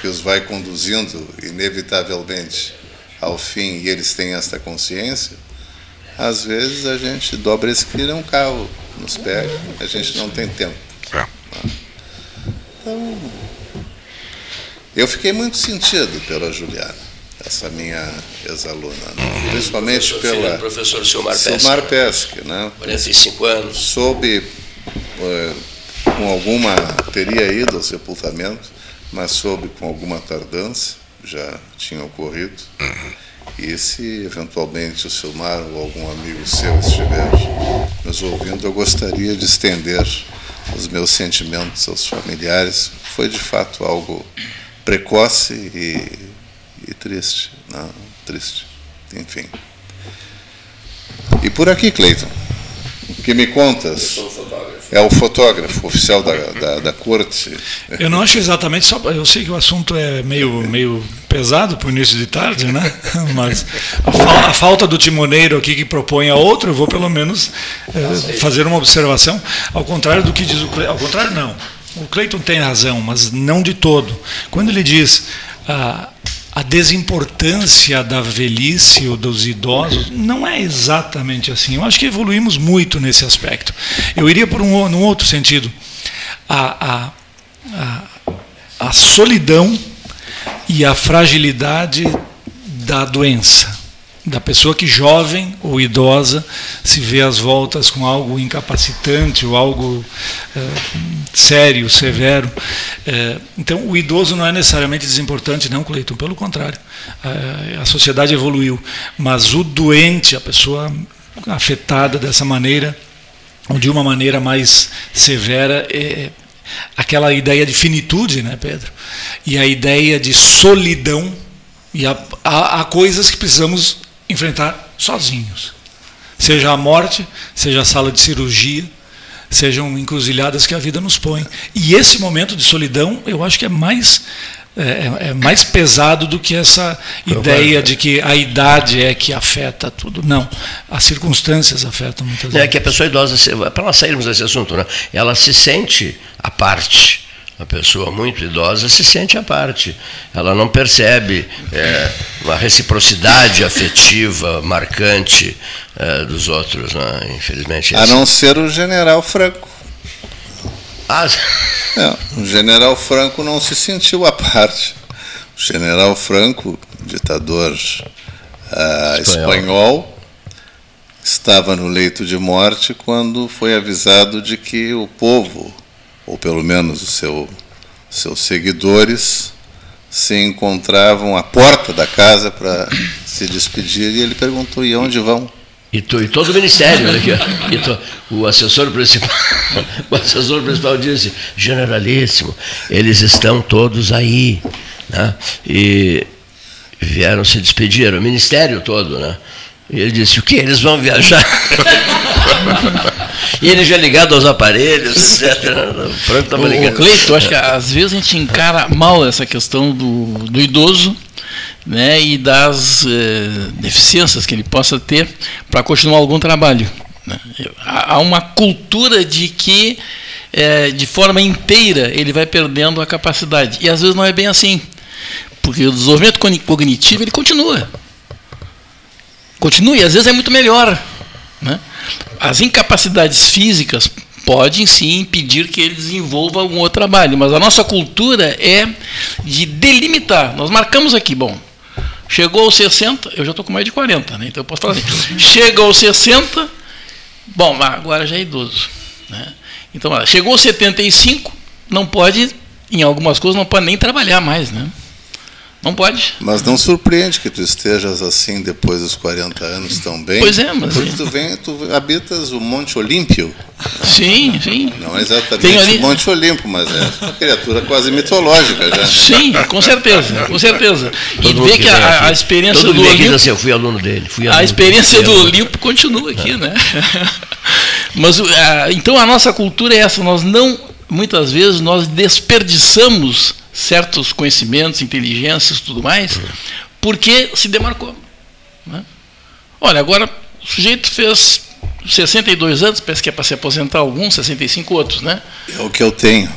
que os vai conduzindo inevitavelmente ao fim e eles têm esta consciência, às vezes a gente dobra esse que um carro nos pega, a gente não tem tempo. É. Então, eu fiquei muito sentido pela Juliana, essa minha ex-aluna, né? principalmente pela professor Silmar Pesque. Silmar Pesque, né? 45 anos. Soube é, com alguma teria ido ao sepultamento, mas soube com alguma tardança, já tinha ocorrido. Uhum. E se eventualmente o Silmar ou algum amigo seu estiver nos ouvindo, eu gostaria de estender os meus sentimentos aos familiares. Foi de fato algo precoce e, e triste, não, triste, enfim. E por aqui, Cleiton, que me contas? É o fotógrafo oficial da, da, da corte. Eu não acho exatamente, só, eu sei que o assunto é meio, meio pesado para o início de tarde, né? Mas a, fa a, falta do timoneiro aqui que propõe a outro, eu vou pelo menos é, fazer uma observação, ao contrário do que diz o Cleiton. Ao contrário, não. O Cleiton tem razão, mas não de todo. Quando ele diz a, a desimportância da velhice ou dos idosos, não é exatamente assim. Eu acho que evoluímos muito nesse aspecto. Eu iria por um outro sentido. a, a, a a solidão e a fragilidade da doença. Da pessoa que jovem ou idosa se vê às voltas com algo incapacitante ou algo é, sério, severo. É, então, o idoso não é necessariamente desimportante, não, Cleiton, pelo contrário. É, a sociedade evoluiu. Mas o doente, a pessoa afetada dessa maneira, ou de uma maneira mais severa, é, aquela ideia de finitude, né, Pedro? E a ideia de solidão. E há, há, há coisas que precisamos enfrentar sozinhos. Seja a morte, seja a sala de cirurgia, sejam encruzilhadas que a vida nos põe. E esse momento de solidão, eu acho que é mais é, é, é mais pesado do que essa ideia de que a idade é que afeta tudo. Não, as circunstâncias afetam muitas vezes. É que a pessoa idosa, para nós sairmos desse assunto, né, ela se sente à parte. A pessoa muito idosa se sente à parte. Ela não percebe é, uma reciprocidade afetiva marcante é, dos outros, né? infelizmente. A não ser o general Franco. Ah. É, o general Franco não se sentiu à parte. O general Franco, ditador uh, espanhol. espanhol, estava no leito de morte quando foi avisado de que o povo, ou pelo menos os seu, seus seguidores, se encontravam à porta da casa para se despedir e ele perguntou: e onde vão? E, tu, e todo o ministério, tu, o assessor principal, o assessor principal disse, generalíssimo, eles estão todos aí. Né? E vieram se despedir, o ministério todo, né? E ele disse, o que? Eles vão viajar? e ele já ligado aos aparelhos, etc. Franco estava ligado. Cleito, acho que às vezes a gente encara mal essa questão do, do idoso né, e das eh, deficiências que ele possa ter para continuar algum trabalho. Né. Há uma cultura de que, eh, de forma inteira, ele vai perdendo a capacidade. E às vezes não é bem assim. Porque o desenvolvimento cognitivo ele continua. Continua e às vezes é muito melhor. Né? As incapacidades físicas podem sim impedir que ele desenvolva algum outro trabalho, mas a nossa cultura é de delimitar. Nós marcamos aqui, bom, Chegou aos 60, eu já estou com mais de 40, né? então eu posso falar assim. Chega aos 60, bom, agora já é idoso. Né? Então, chegou aos 75, não pode, em algumas coisas, não pode nem trabalhar mais. Né? Não pode. Mas não surpreende que tu estejas assim depois dos 40 anos também. Pois é, mas. Porque tu, vem, tu habitas o Monte Olímpio. Sim, sim. Não é exatamente ali... o Monte Olímpio, mas é uma criatura quase mitológica já. Sim, com certeza, com certeza. Todo e vê que a, a, experiência Todo do Olímpio. Assim, eu fui aluno dele. Fui aluno a experiência do Olímpio continua aqui, é. né? Mas então a nossa cultura é essa, nós não, muitas vezes, nós desperdiçamos certos conhecimentos, inteligências tudo mais, porque se demarcou. Né? Olha, agora o sujeito fez 62 anos, parece que é para se aposentar alguns, 65 outros, né? É o que eu tenho.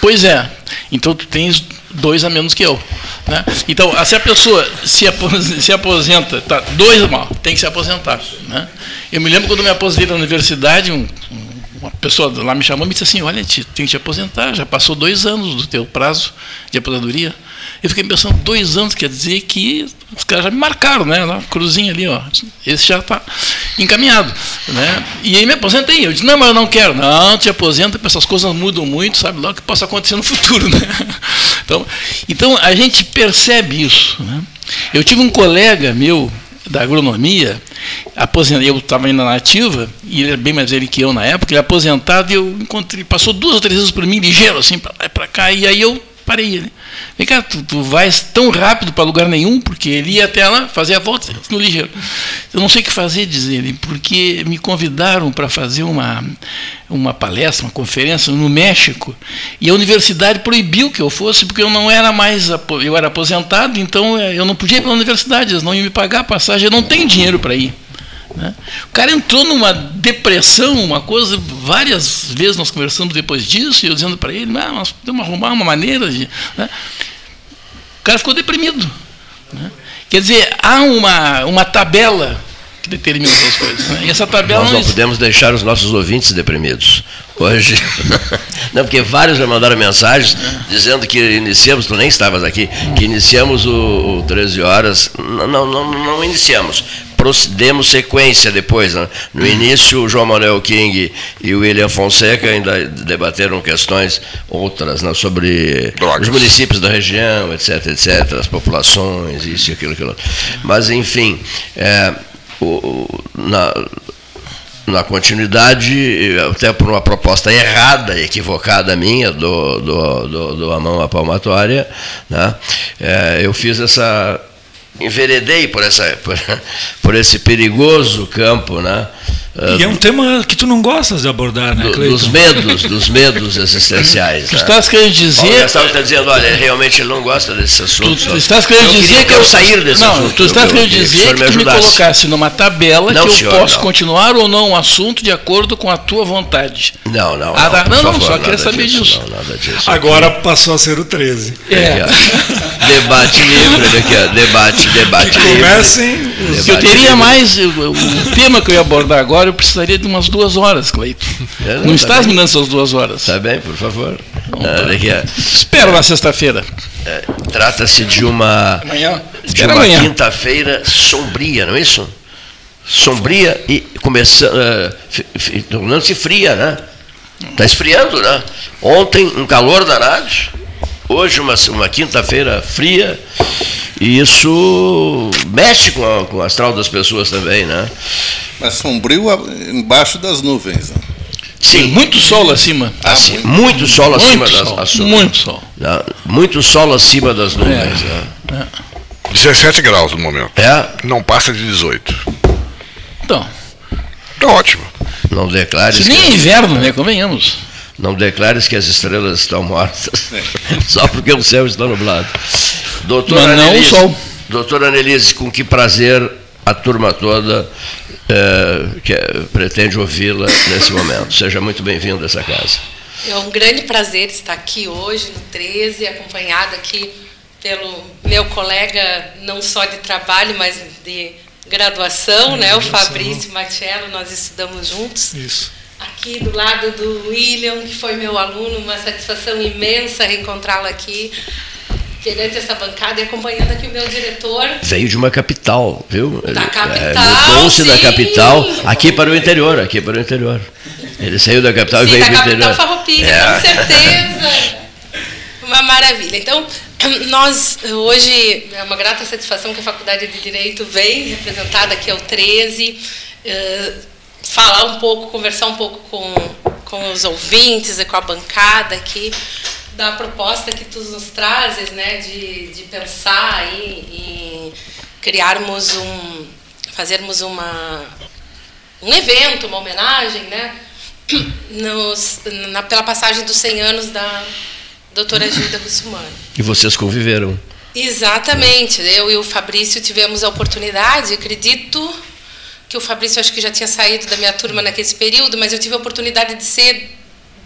Pois é. Então tu tens dois a menos que eu. Né? Então, se a pessoa se aposenta, se aposenta tá, dois mal, tem que se aposentar. Né? Eu me lembro quando me aposentei na universidade, um, um uma pessoa lá me chamou e me disse assim, olha, tem que te aposentar, já passou dois anos do teu prazo de aposentadoria. Eu fiquei pensando, dois anos quer dizer que os caras já me marcaram, né? Uma cruzinha ali, ó. Esse já está encaminhado. Né? E aí me aposentei. Eu disse, não, mas eu não quero. Não, te aposenta, porque essas coisas mudam muito, sabe lá o que possa acontecer no futuro. Né? Então, então a gente percebe isso. Né? Eu tive um colega meu da agronomia, aposentado, eu estava ainda na ativa, e ele era bem mais velho que eu na época, ele aposentado, e eu encontrei, passou duas ou três vezes por mim, ligeiro, assim, para lá e para cá, e aí eu parei ele. Vem cá, tu, tu vais tão rápido para lugar nenhum, porque ele ia até lá fazer a volta no ligeiro. Eu não sei o que fazer, diz ele, porque me convidaram para fazer uma, uma palestra, uma conferência no México, e a universidade proibiu que eu fosse, porque eu não era mais, eu era aposentado, então eh, eu não podia ir para a universidade, eles não iam me pagar a passagem, eu não tenho dinheiro para ir. Né? O cara entrou numa depressão, uma coisa, várias vezes nós conversamos depois disso, e eu dizendo para ele, ah, nós podemos arrumar uma maneira de. Né? O cara ficou deprimido. Né? Quer dizer, há uma, uma tabela que determina essas coisas. Né? E essa tabela Nós não, não podemos deixar os nossos ouvintes deprimidos. Hoje. não, porque vários já mandaram mensagens dizendo que iniciamos, tu nem estavas aqui, que iniciamos o, o 13 horas. Não, não, não, não iniciamos demos sequência depois. Né? No início, o João Manuel King e o William Fonseca ainda debateram questões outras né? sobre Drogas. os municípios da região, etc, etc, as populações, isso e aquilo, aquilo. Mas, enfim, é, o, na, na continuidade, até por uma proposta errada, equivocada minha, do, do, do, do Amão à Palmatória, né? É, eu fiz essa enveredei por, essa, por, por, esse perigoso campo, né? E é um tema que tu não gostas de abordar, né, Cleiton? Dos medos, dos medos existenciais. Tu né? estás querendo dizer... O está dizendo, olha, realmente ele não gosta desse assunto. Tu, tu estás querendo eu dizer que eu sair desse não, assunto. Tu estás querendo dizer que, que tu me colocasse numa tabela não, que eu senhor, posso não. continuar ou não um assunto de acordo com a tua vontade. Não, não. Ah, não, não, não, só queria saber disso. Não, nada disso. Agora passou a ser o 13. É. debate livre, aqui, debate, debate que livre. Comecem. Eu teria mais, o tema que eu ia abordar agora eu precisaria de umas duas horas, Cleito. É, não, não tá estás me dando essas duas horas. Está bem, por favor. Ah, Espero na sexta-feira. É, Trata-se de uma, amanhã. de uma quinta-feira sombria, não é isso? Sombria e começando, uh, tornando-se fria, né? Está esfriando, né? Ontem um calor danado, hoje uma, uma quinta-feira fria, e isso mexe com, a, com o astral das pessoas também, né? Mas sombrio embaixo das nuvens. Né? Sim, muito sol acima. Ah, assim, muito, muito, sol muito acima sol, das nuvens. Muito sol. Muito sol acima das nuvens. É, né? é. 17 graus no momento. É? Não passa de 18. Então. Tá ótimo. Não declare. Se nem é inverno, né? Convenhamos. Não declares que as estrelas estão mortas, só porque o céu está nublado. Doutora Mas não Anelise, o sol. Doutora Anelise, com que prazer a turma toda é, que pretende ouvi-la nesse momento. Seja muito bem-vindo a essa casa. É um grande prazer estar aqui hoje, no 13, acompanhado aqui pelo meu colega, não só de trabalho, mas de graduação, é, né? O Fabrício Matiello, nós estudamos juntos. Isso. Aqui do lado do William, que foi meu aluno, uma satisfação imensa reencontrá-lo aqui perante essa bancada e acompanhando aqui o meu diretor. Veio de uma capital, viu? Da capital. É, Mudou-se da capital aqui para o interior, aqui para o interior. Ele saiu da capital sim, e veio para o interior. Da Farroupilha, é. com certeza. Uma maravilha. Então, nós hoje é uma grata satisfação que a Faculdade de Direito vem representada aqui ao 13, uh, falar um pouco, conversar um pouco com, com os ouvintes e com a bancada aqui da proposta que tu nos trazes, né, de, de pensar em, em criarmos um, fazermos uma, um evento, uma homenagem, né, nos, na, pela passagem dos 100 anos da doutora Gilda Russumano. E vocês conviveram? Exatamente. Eu e o Fabrício tivemos a oportunidade, acredito que o Fabrício acho que já tinha saído da minha turma naquele período, mas eu tive a oportunidade de ser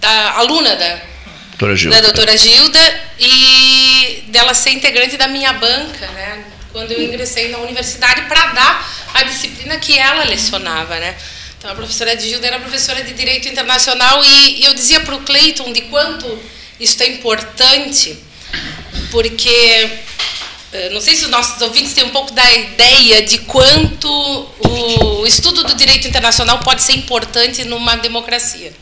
da aluna da doutora Gilda. da doutora Gilda e dela ser integrante da minha banca, né? Quando eu ingressei na universidade para dar a disciplina que ela lecionava, né? Então a professora de Gilda era professora de Direito Internacional e, e eu dizia para o Cleiton de quanto isso é importante, porque não sei se os nossos ouvintes têm um pouco da ideia de quanto o estudo do direito internacional pode ser importante numa democracia.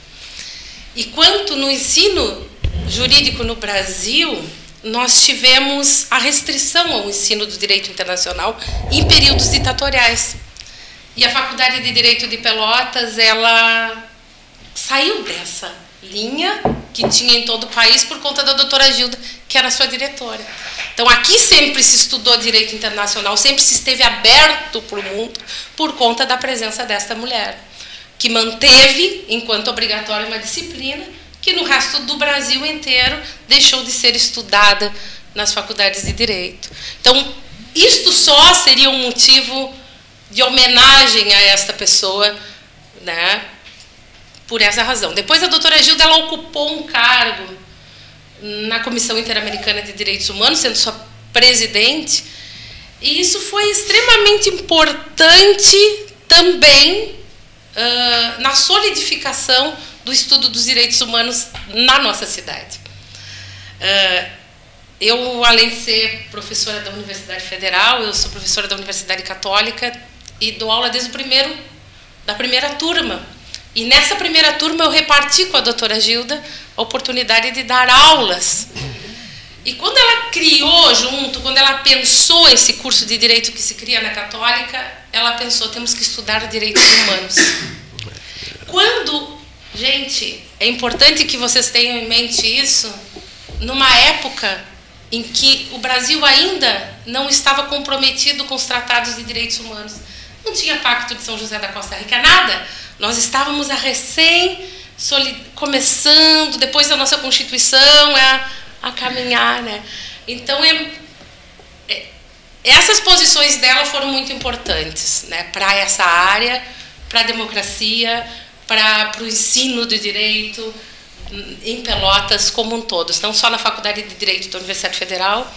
E quanto no ensino jurídico no Brasil, nós tivemos a restrição ao ensino do direito internacional em períodos ditatoriais. E a Faculdade de Direito de Pelotas, ela saiu dessa linha que tinha em todo o país por conta da doutora Gilda, que era sua diretora. Então, aqui sempre se estudou direito internacional, sempre se esteve aberto para o mundo por conta da presença desta mulher, que manteve, enquanto obrigatória, uma disciplina que no resto do Brasil inteiro deixou de ser estudada nas faculdades de direito. Então, isto só seria um motivo de homenagem a esta pessoa, né? Por essa razão. Depois a doutora Gilda ela ocupou um cargo na Comissão Interamericana de Direitos Humanos, sendo sua presidente, e isso foi extremamente importante também uh, na solidificação do estudo dos direitos humanos na nossa cidade. Uh, eu, além de ser professora da Universidade Federal, eu sou professora da Universidade Católica e dou aula desde o primeiro, da primeira turma. E nessa primeira turma eu reparti com a doutora Gilda a oportunidade de dar aulas. E quando ela criou junto, quando ela pensou esse curso de direito que se cria na Católica, ela pensou, temos que estudar direitos humanos. Quando, gente, é importante que vocês tenham em mente isso, numa época em que o Brasil ainda não estava comprometido com os tratados de direitos humanos. Não tinha Pacto de São José da Costa Rica, nada. Nós estávamos a recém começando, depois da nossa Constituição, a, a caminhar. Né? Então, é, é, essas posições dela foram muito importantes né? para essa área, para a democracia, para o ensino do direito, em Pelotas como um todo, não só na Faculdade de Direito da Universidade Federal,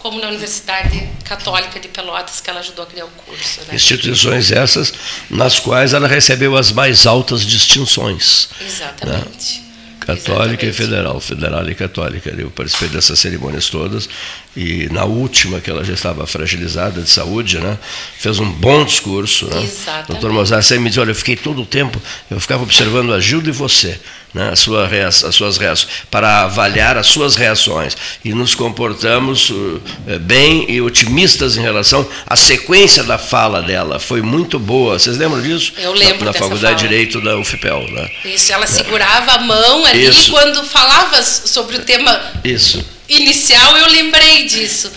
como na Universidade Católica de Pelotas, que ela ajudou a criar o curso. Né? Instituições essas nas quais ela recebeu as mais altas distinções. Exatamente. Né? Católica Exatamente. e federal, federal e católica. Eu participei dessas cerimônias todas e na última, que ela já estava fragilizada de saúde, né, fez um bom discurso. Né? Exatamente. Doutor Mozart sempre me disse, olha, eu fiquei todo o tempo, eu ficava observando a Gilda e você né, sua as suas reações, para avaliar as suas reações. E nos comportamos uh, bem e otimistas em relação à sequência da fala dela. Foi muito boa. Vocês lembram disso? Eu lembro. Na, na Faculdade fala. de Direito da UFPEL. Né? Isso, ela segurava a mão ali Isso. quando falava sobre o tema Isso. inicial, eu lembrei disso.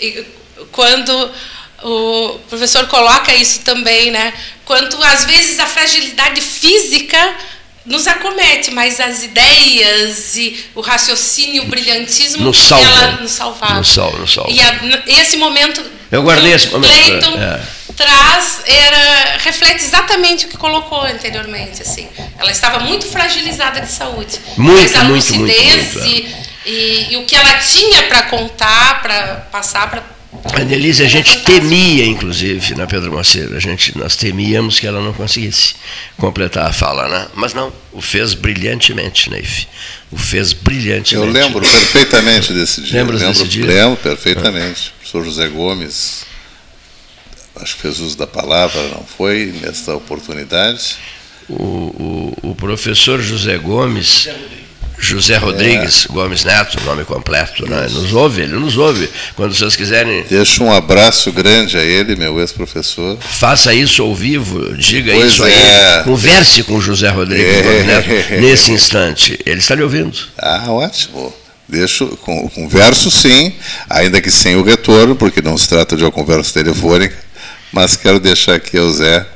E quando o professor coloca isso também, né? Quanto às vezes a fragilidade física nos acomete, mas as ideias e o raciocínio, o brilhantismo, nos salva. ela nos salvava. Nos salva, nos salva. E a, esse momento. Eu guardei esse momento. Clayton é. traz, era, reflete exatamente o que colocou anteriormente. Assim. Ela estava muito fragilizada de saúde. Muito, mas a muito, lucidez muito, muito, e, e, e o que ela tinha para contar, para passar para Annelise, a gente temia, inclusive, na Pedro Macedo, a gente, nós temíamos que ela não conseguisse completar a fala, né? mas não, o fez brilhantemente, Neif. O fez brilhantemente. Eu lembro perfeitamente desse dia. Lembra desse dia? Lembro perfeitamente. O professor José Gomes, acho que fez uso da palavra, não foi, nesta oportunidade? O, o, o professor José Gomes José Rodrigues é. Gomes Neto, nome completo, né? nos ouve, ele nos ouve. Quando vocês quiserem. Deixa um abraço grande a ele, meu ex-professor. Faça isso ao vivo, diga pois isso é. aí. Converse com José Rodrigues é. Gomes Neto nesse instante. Ele está lhe ouvindo. Ah, ótimo. Deixo, converso sim, ainda que sem o retorno, porque não se trata de uma conversa telefônica, mas quero deixar aqui ao Zé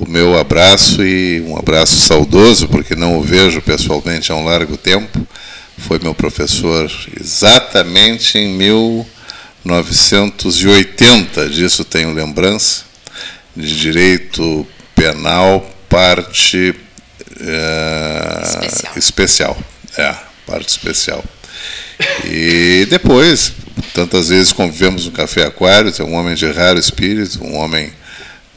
o meu abraço e um abraço saudoso, porque não o vejo pessoalmente há um largo tempo. Foi meu professor exatamente em 1980, disso tenho lembrança, de direito penal, parte uh, especial. especial. É, parte especial. E depois, tantas vezes convivemos no Café Aquário, é um homem de raro espírito, um homem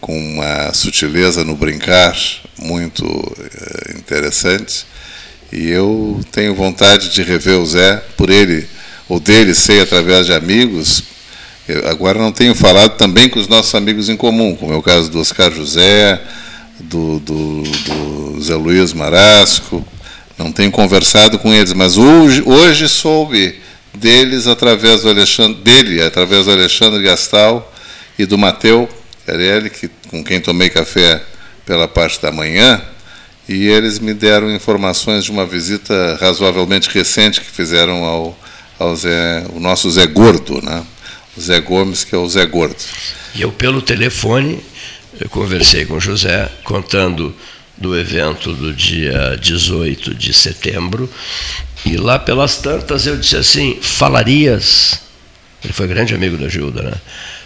com uma sutileza no brincar muito eh, interessante. E eu tenho vontade de rever o Zé, por ele, ou dele sei através de amigos. Eu agora não tenho falado também com os nossos amigos em comum, como é o caso do Oscar José, do, do, do Zé Luiz Marasco. Não tenho conversado com eles, mas hoje, hoje soube deles através do Alexandre, dele, através do Alexandre Gastal e do Mateu Carelli, que, com quem tomei café pela parte da manhã, e eles me deram informações de uma visita razoavelmente recente que fizeram ao, ao Zé, o nosso Zé Gordo, né? o Zé Gomes, que é o Zé Gordo. E eu, pelo telefone, eu conversei com o José, contando do evento do dia 18 de setembro, e lá pelas tantas eu disse assim: falarias. Ele foi grande amigo da Gilda, né?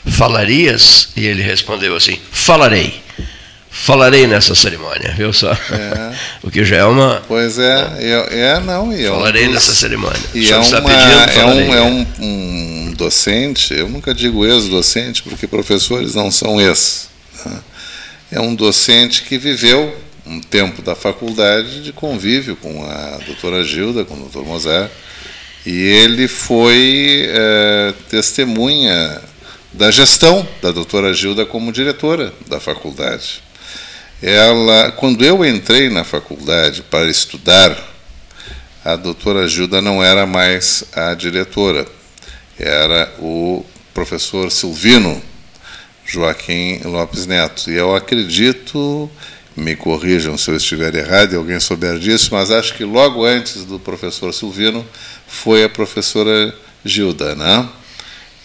Falarias? E ele respondeu assim: falarei falarei nessa cerimônia, viu só? É. o que já é uma. Pois é, é, é não. E é falarei um, nessa cerimônia. E é, uma, pedindo, é, um, é um, um, docente, eu nunca digo ex-docente, porque professores não são ex. Né? É um docente que viveu um tempo da faculdade de convívio com a doutora Gilda, com o doutor Mozart, e ele foi é, testemunha da gestão da doutora Gilda como diretora da faculdade ela, quando eu entrei na faculdade para estudar, a doutora Gilda não era mais a diretora, era o professor Silvino Joaquim Lopes Neto. E eu acredito, me corrijam se eu estiver errado e alguém souber disso, mas acho que logo antes do professor Silvino foi a professora Gilda, né?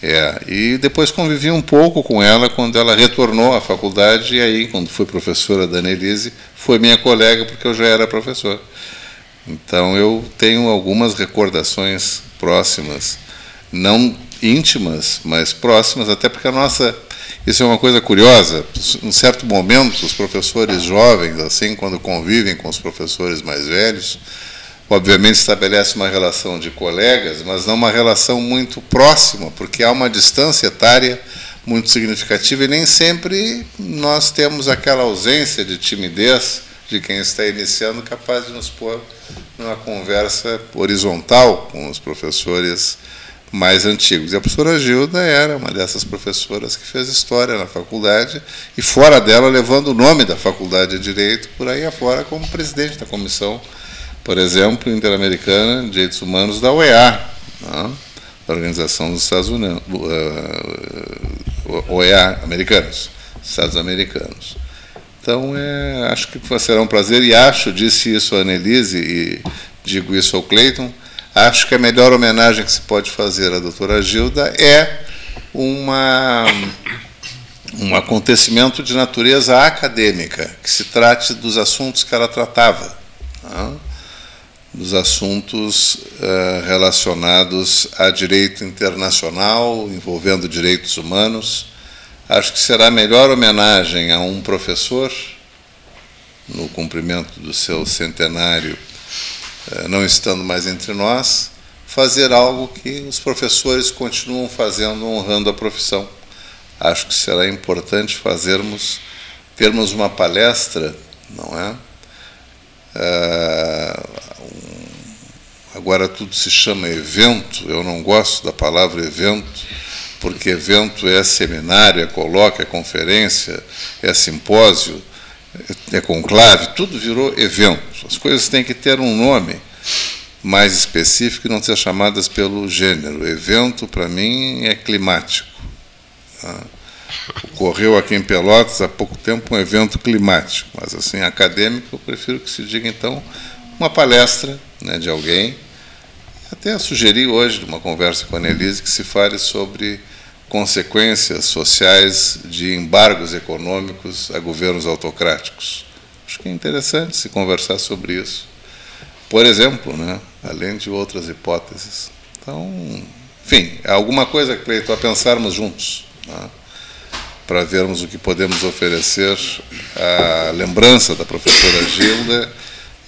É, e depois convivi um pouco com ela quando ela retornou à faculdade, e aí, quando foi professora da Annelise, foi minha colega, porque eu já era professor. Então, eu tenho algumas recordações próximas, não íntimas, mas próximas, até porque a nossa. Isso é uma coisa curiosa. Em certo momento, os professores jovens, assim, quando convivem com os professores mais velhos, obviamente estabelece uma relação de colegas, mas não uma relação muito próxima, porque há uma distância etária muito significativa e nem sempre nós temos aquela ausência de timidez de quem está iniciando capaz de nos pôr numa conversa horizontal com os professores mais antigos. E a professora Gilda era uma dessas professoras que fez história na faculdade e fora dela levando o nome da faculdade de direito por aí afora como presidente da comissão por exemplo, Interamericana de Direitos Humanos da OEA, né? da Organização dos Estados Unidos, uh, OEA americanos, Estados Americanos. Então, é, acho que será um prazer, e acho, disse isso a Annelise, e digo isso ao Cleiton, acho que a melhor homenagem que se pode fazer à doutora Gilda é uma, um acontecimento de natureza acadêmica, que se trate dos assuntos que ela tratava. Né? Dos assuntos uh, relacionados a direito internacional, envolvendo direitos humanos. Acho que será a melhor homenagem a um professor, no cumprimento do seu centenário, uh, não estando mais entre nós, fazer algo que os professores continuam fazendo, honrando a profissão. Acho que será importante fazermos, termos uma palestra, não é? Uh, Agora tudo se chama evento, eu não gosto da palavra evento, porque evento é seminário, é colóquio, é conferência, é simpósio, é conclave, tudo virou evento. As coisas têm que ter um nome mais específico e não ser chamadas pelo gênero. Evento, para mim, é climático. Tá? Ocorreu aqui em Pelotas há pouco tempo um evento climático, mas assim, acadêmico, eu prefiro que se diga então uma palestra né, de alguém. Até sugeri hoje, numa conversa com a Annelise, que se fale sobre consequências sociais de embargos econômicos a governos autocráticos. Acho que é interessante se conversar sobre isso. Por exemplo, né, além de outras hipóteses. Então, enfim, é alguma coisa, Cleiton, a pensarmos juntos. Né, para vermos o que podemos oferecer à lembrança da professora Gilda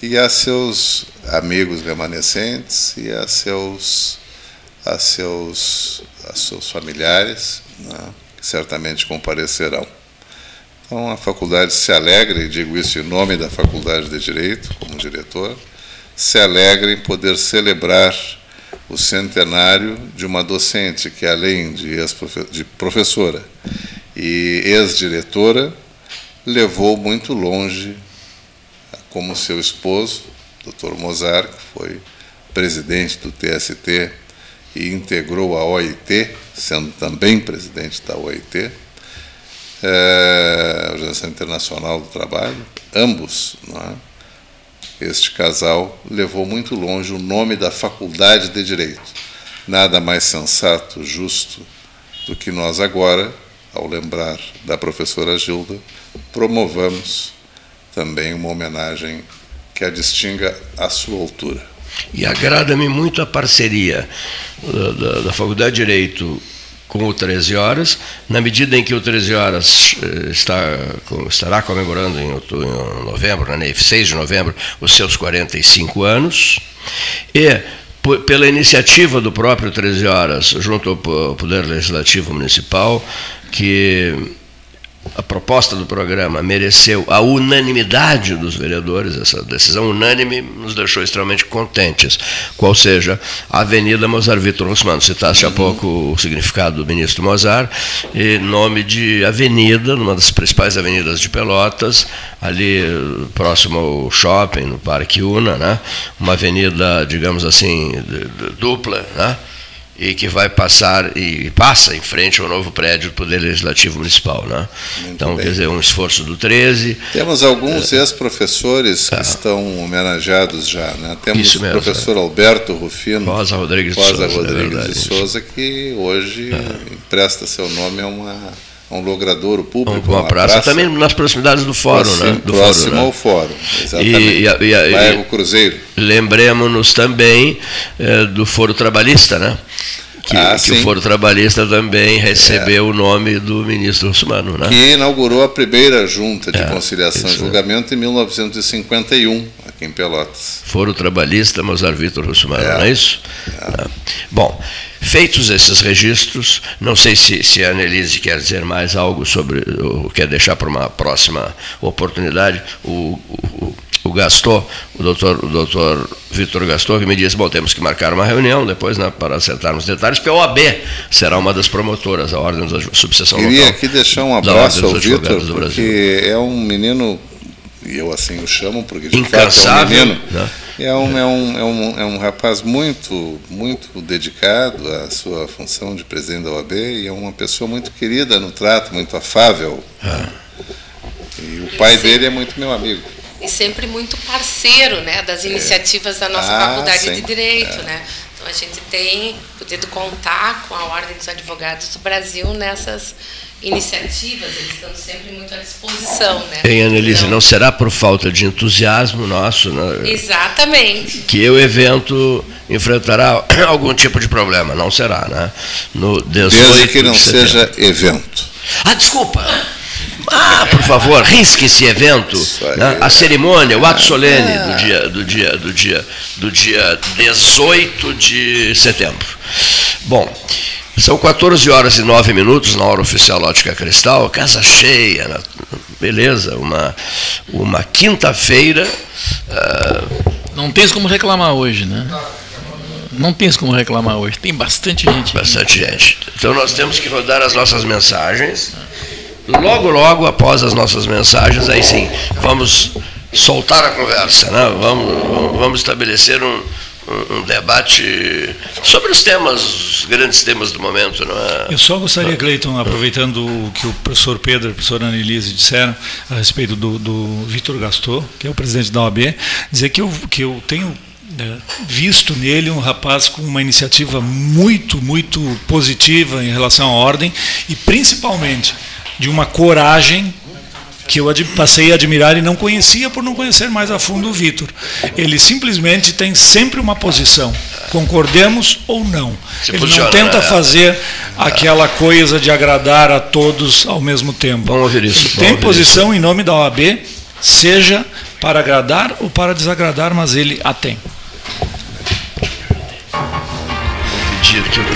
e a seus amigos remanescentes e a seus, a seus, a seus familiares, né, que certamente comparecerão. Então, a faculdade se alegra, e digo isso em nome da Faculdade de Direito, como diretor, se alegra em poder celebrar o centenário de uma docente que, além de, de professora e ex-diretora, levou muito longe como seu esposo, Dr. Mozart, que foi presidente do TST e integrou a OIT, sendo também presidente da OIT, é, Organização Internacional do Trabalho, ambos é? este casal levou muito longe o nome da Faculdade de Direito. Nada mais sensato, justo, do que nós agora, ao lembrar da professora Gilda, promovamos também uma homenagem que a distinga à sua altura. E agrada-me muito a parceria da, da, da Faculdade de Direito com o 13 Horas, na medida em que o 13 Horas eh, está, estará comemorando em, em novembro, NEIF, 6 de novembro, os seus 45 anos, e pela iniciativa do próprio 13 Horas, junto ao Poder Legislativo Municipal, que a proposta do programa mereceu a unanimidade dos vereadores, essa decisão unânime nos deixou extremamente contentes. Qual seja, a Avenida Mozart Vitor Rossmano, citaste uhum. há pouco o significado do ministro Mozart, e nome de avenida, numa das principais avenidas de Pelotas, ali próximo ao shopping, no Parque Una, né? uma avenida, digamos assim, dupla, né? E que vai passar e passa em frente ao novo prédio do Poder Legislativo Municipal. Né? então, bem. quer dizer, um esforço do 13. Temos alguns é, ex-professores que é. estão homenageados já. Né? Temos o professor é. Alberto Rufino Rosa Rodrigues, Rosa de, Souza, Rodrigues verdade, de Souza, que hoje empresta seu nome a uma um logradouro público. Uma, uma praça, praça, também nas proximidades do fórum, próximo, né? Do próximo fórum, né? ao fórum, exatamente. E, e, e, Bairro Cruzeiro. Lembremos-nos também eh, do Foro Trabalhista, né? Que, ah, que o Foro Trabalhista também recebeu é. o nome do ministro Russumano. Né? Que inaugurou a primeira junta de é, conciliação e julgamento em 1951, aqui em Pelotas. Foro Trabalhista, Mozart Vitor Russumano, é. não é isso? É. Ah. Bom, Feitos esses registros, não sei se, se a Annelise quer dizer mais algo sobre, ou quer deixar para uma próxima oportunidade, o, o, o Gastor, o doutor, o doutor Vitor Gastor, que me disse, bom, temos que marcar uma reunião depois né, para acertarmos detalhes, porque a OAB será uma das promotoras, a Ordem da Subseção Queria Local. Queria aqui deixar um abraço ao Vitor, porque é um menino, e eu assim o chamo, porque de Incansável, é um menino... Né? É um, é, um, é, um, é um rapaz muito, muito dedicado à sua função de presidente da OAB e é uma pessoa muito querida no trato, muito afável. É. E o pai dele é muito meu amigo. E sempre muito parceiro né, das é. iniciativas da nossa ah, faculdade sim. de Direito. É. Né? Então a gente tem podido contar com a Ordem dos Advogados do Brasil nessas iniciativas, eles estão sempre muito à disposição. Né? Em Annelise, então, não será por falta de entusiasmo nosso né? Exatamente. que o evento enfrentará algum tipo de problema, não será, né? No 18 Desde que não de seja evento. Ah, desculpa! Ah, por favor, risque esse evento, né? a cerimônia, o ato solene do dia, do dia, do dia, do dia 18 de setembro. Bom, são 14 horas e 9 minutos na hora oficial Ótica Cristal, casa cheia, né? beleza, uma, uma quinta-feira. Uh... Não tens como reclamar hoje, né? Não tens como reclamar hoje, tem bastante gente. Bastante gente. Então nós temos que rodar as nossas mensagens. Logo, logo após as nossas mensagens, aí sim, vamos soltar a conversa, né? vamos, vamos estabelecer um, um, debate sobre os temas, os grandes temas do momento. Não é? Eu só gostaria, Cleiton, aproveitando o que o professor Pedro e a professora Annelise disseram a respeito do, do Vitor Gastor, que é o presidente da OAB, dizer que eu, que eu tenho é, visto nele um rapaz com uma iniciativa muito, muito positiva em relação à ordem e principalmente de uma coragem que eu passei a admirar e não conhecia por não conhecer mais a fundo o Vitor. Ele simplesmente tem sempre uma posição, concordemos ou não. Se Ele não tenta né? fazer aquela coisa de agradar a todos ao mesmo tempo. Vamos ouvir isso. Ele tem posição isso. em nome da OAB, seja para agradar ou para desagradar, mas ele a tem. Que eu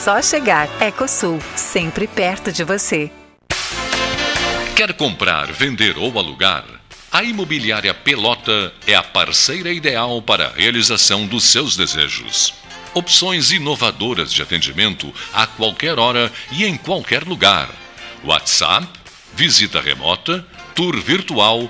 só chegar. Ecosul, sempre perto de você. Quer comprar, vender ou alugar? A Imobiliária Pelota é a parceira ideal para a realização dos seus desejos. Opções inovadoras de atendimento a qualquer hora e em qualquer lugar. WhatsApp, visita remota, tour virtual,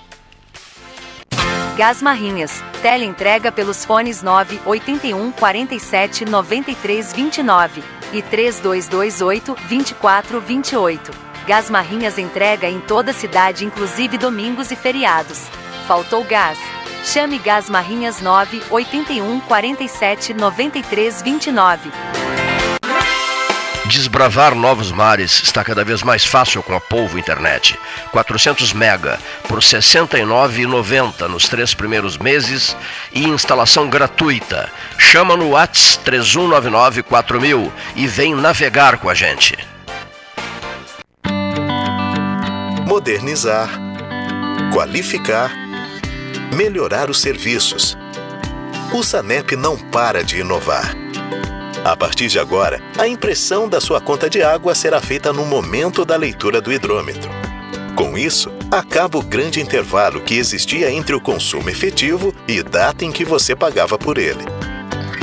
Gás Marrinhas. Teleentrega pelos fones 9 81 47 93 29 e 3228 24 28. Gás Marrinhas entrega em toda a cidade, inclusive domingos e feriados. Faltou gás? Chame Gás Marrinhas 9 81 47 93 29. Desbravar novos mares está cada vez mais fácil com a Polvo Internet. 400 mega por R$ 69,90 nos três primeiros meses e instalação gratuita. Chama no Whats 3199 4000 e vem navegar com a gente. Modernizar, qualificar, melhorar os serviços o Sanep não para de inovar. A partir de agora, a impressão da sua conta de água será feita no momento da leitura do hidrômetro. Com isso, acaba o grande intervalo que existia entre o consumo efetivo e data em que você pagava por ele.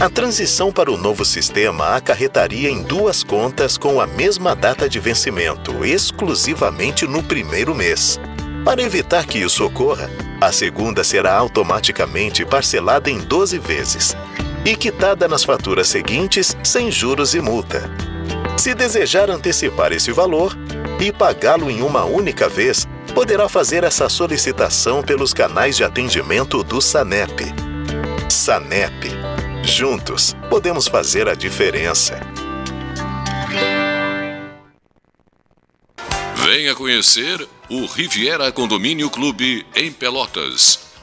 A transição para o novo sistema acarretaria em duas contas com a mesma data de vencimento, exclusivamente no primeiro mês. Para evitar que isso ocorra, a segunda será automaticamente parcelada em 12 vezes e quitada nas faturas seguintes sem juros e multa. Se desejar antecipar esse valor e pagá-lo em uma única vez, poderá fazer essa solicitação pelos canais de atendimento do SANEP. SANEP. Juntos, podemos fazer a diferença. Venha conhecer o Riviera Condomínio Clube em Pelotas.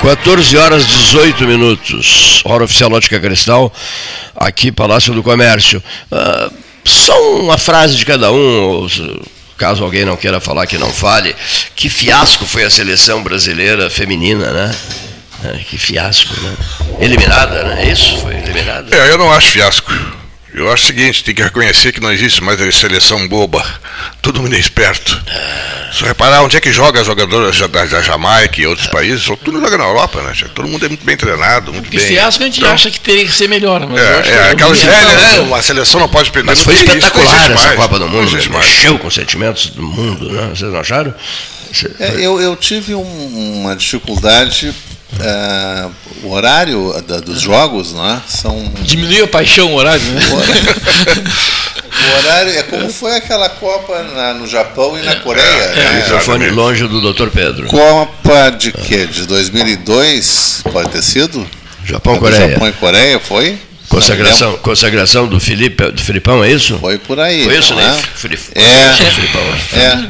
14 horas 18 minutos, hora oficial Ótica Cristal, aqui Palácio do Comércio. Uh, só uma frase de cada um, caso alguém não queira falar que não fale. Que fiasco foi a seleção brasileira feminina, né? É, que fiasco, né? Eliminada, né? Isso? Foi eliminada. É, eu não acho fiasco. Eu acho o seguinte, tem que reconhecer que não existe mais a seleção boba. Todo mundo é esperto. É. Se reparar onde é que joga as jogadoras da, Jamaica e outros é. países, tudo joga na Europa, né? Todo mundo é muito bem treinado, muito que bem. fiasco a gente então, acha que teria que ser melhor. Mas é, é aquela velha, né? A seleção não pode perder. Mas foi espetacular essa Copa do Mundo. Né? Mexeu com sentimentos do mundo, né? Vocês não acharam? É, eu, eu tive um, uma dificuldade Uh, o horário da, dos jogos, né? São diminuiu a paixão o horário, né? O horário é como foi aquela Copa na, no Japão e na Coreia. É, né? Microfone longe do Dr. Pedro. Copa de quê? De 2002 pode ter sido? Japão Coreia. Japão e Coreia foi? Consagração, consagração do Felipe, do Filipão, é isso? Foi por aí. Foi isso, né? né? É. Filipão. É.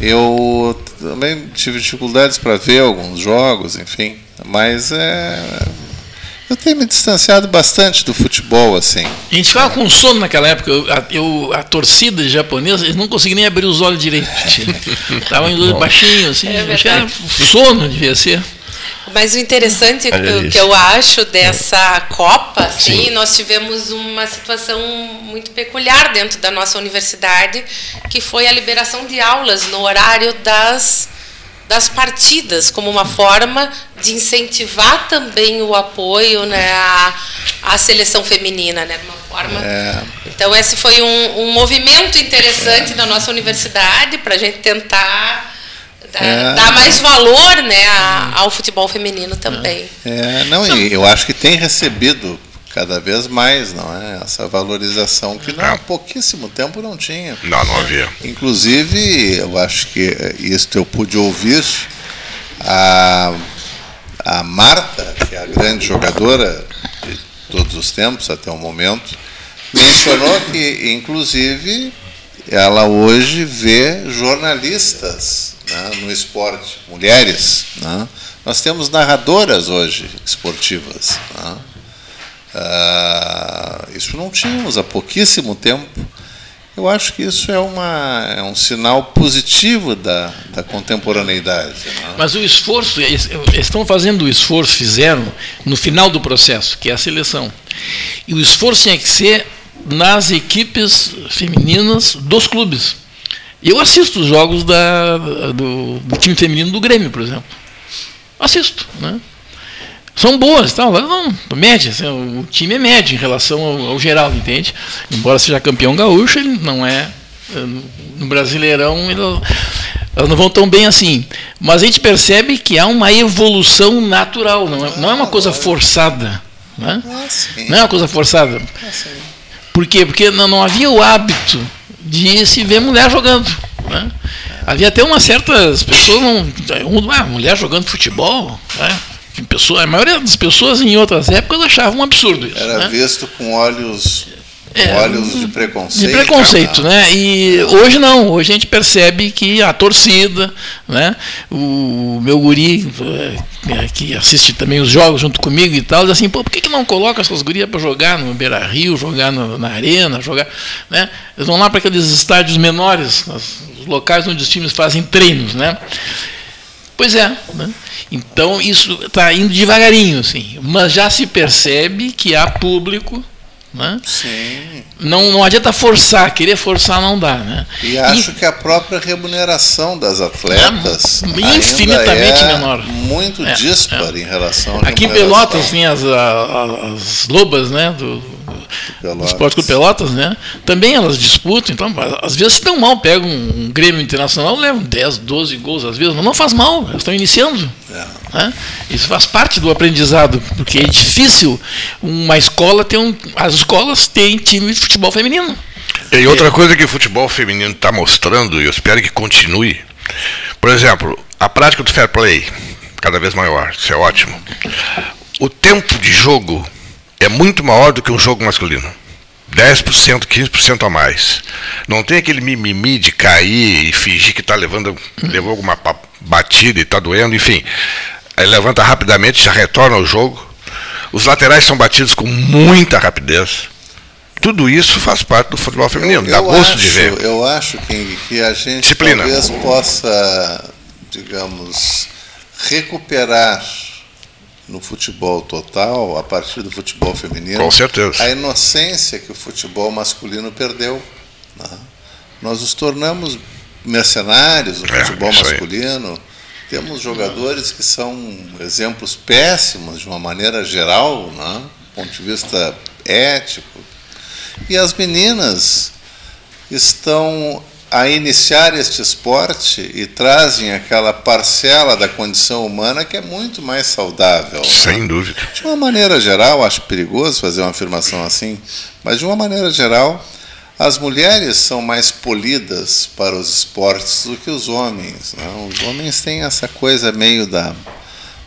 Eu também tive dificuldades para ver alguns jogos, enfim, mas é, eu tenho me distanciado bastante do futebol, assim. A gente ficava com sono naquela época. Eu, a, eu, a torcida japonesa, eles não conseguiam nem abrir os olhos direito. Estavam indo baixinho, assim. É acho que era sono, devia ser. Mas o interessante que, que eu acho dessa Copa, assim, Sim. nós tivemos uma situação muito peculiar dentro da nossa universidade, que foi a liberação de aulas no horário das das partidas como uma forma de incentivar também o apoio né, à, à seleção feminina, né, uma forma. É. Então esse foi um, um movimento interessante é. da nossa universidade para a gente tentar é. dar mais valor né, ao futebol feminino também. É, não, e eu acho que tem recebido cada vez mais, não é? Essa valorização que há pouquíssimo tempo não tinha. Não, não havia. Inclusive, eu acho que isso eu pude ouvir a, a Marta, que é a grande jogadora de todos os tempos até o momento, mencionou que, inclusive, ela hoje vê jornalistas né, no esporte, mulheres. Né? Nós temos narradoras hoje esportivas. Né? Uh, isso não tínhamos há pouquíssimo tempo. Eu acho que isso é, uma, é um sinal positivo da, da contemporaneidade. Né? Mas o esforço, eles estão fazendo o esforço, fizeram no final do processo, que é a seleção. E o esforço tinha que ser nas equipes femininas dos clubes. Eu assisto os jogos da, do, do, time feminino do Grêmio, por exemplo. Assisto, né? São boas, tal, não, média, assim, o time é médio em relação ao, ao, geral, entende? Embora seja campeão gaúcho, ele não é no Brasileirão, ele, elas não vão tão bem assim. Mas a gente percebe que há uma evolução natural, não é, não é uma coisa forçada. Né? Não é uma coisa forçada. Por quê? Porque não, não havia o hábito de se ver mulher jogando. Né? Havia até umas certas pessoas, não, ah, mulher jogando futebol, né? pessoa, a maioria das pessoas em outras épocas achavam um absurdo isso. Era né? visto com olhos é, olhos de preconceito. De preconceito, né? E hoje não, hoje a gente percebe que a torcida, né? O meu guri, é, que assiste também os jogos junto comigo e tal, diz assim, pô, por que, que não coloca essas gurias para jogar no Beira Rio, jogar no, na arena, jogar. Né? Eles vão lá para aqueles estádios menores, os locais onde os times fazem treinos, né? Pois é, né? Então isso está indo devagarinho, assim, mas já se percebe que há público né? Sim. Não, não adianta forçar, querer forçar não dá. Né? E acho e, que a própria remuneração das atletas é infinitamente é menor. Muito é, dispar é. em relação Aqui em Pelotas tem as, as, as lobas né, do, do Esporte Clube Pelotas, né? Também elas disputam, então às vezes se dão mal, pegam um, um Grêmio Internacional, levam 10, 12 gols às vezes, mas não faz mal, elas estão iniciando. Isso faz parte do aprendizado, porque é difícil uma escola ter um. As escolas têm time de futebol feminino. E outra coisa que o futebol feminino está mostrando, e eu espero que continue, por exemplo, a prática do fair play, cada vez maior, isso é ótimo. O tempo de jogo é muito maior do que um jogo masculino. 10%, 15% a mais. Não tem aquele mimimi de cair e fingir que está levando levou alguma batida e está doendo, enfim. Aí levanta rapidamente, já retorna ao jogo. Os laterais são batidos com muita rapidez. Tudo isso faz parte do futebol feminino, eu, dá gosto acho, de ver. Eu acho que, que a gente Disciplina. talvez possa, digamos, recuperar no futebol total, a partir do futebol feminino, Com certeza. a inocência que o futebol masculino perdeu. Né? Nós nos tornamos mercenários no é, futebol masculino. Temos jogadores que são exemplos péssimos de uma maneira geral, né? do ponto de vista ético. E as meninas estão a iniciar este esporte e trazem aquela parcela da condição humana que é muito mais saudável. Sem né? dúvida. De uma maneira geral, acho perigoso fazer uma afirmação assim, mas de uma maneira geral, as mulheres são mais polidas para os esportes do que os homens. Né? Os homens têm essa coisa meio da,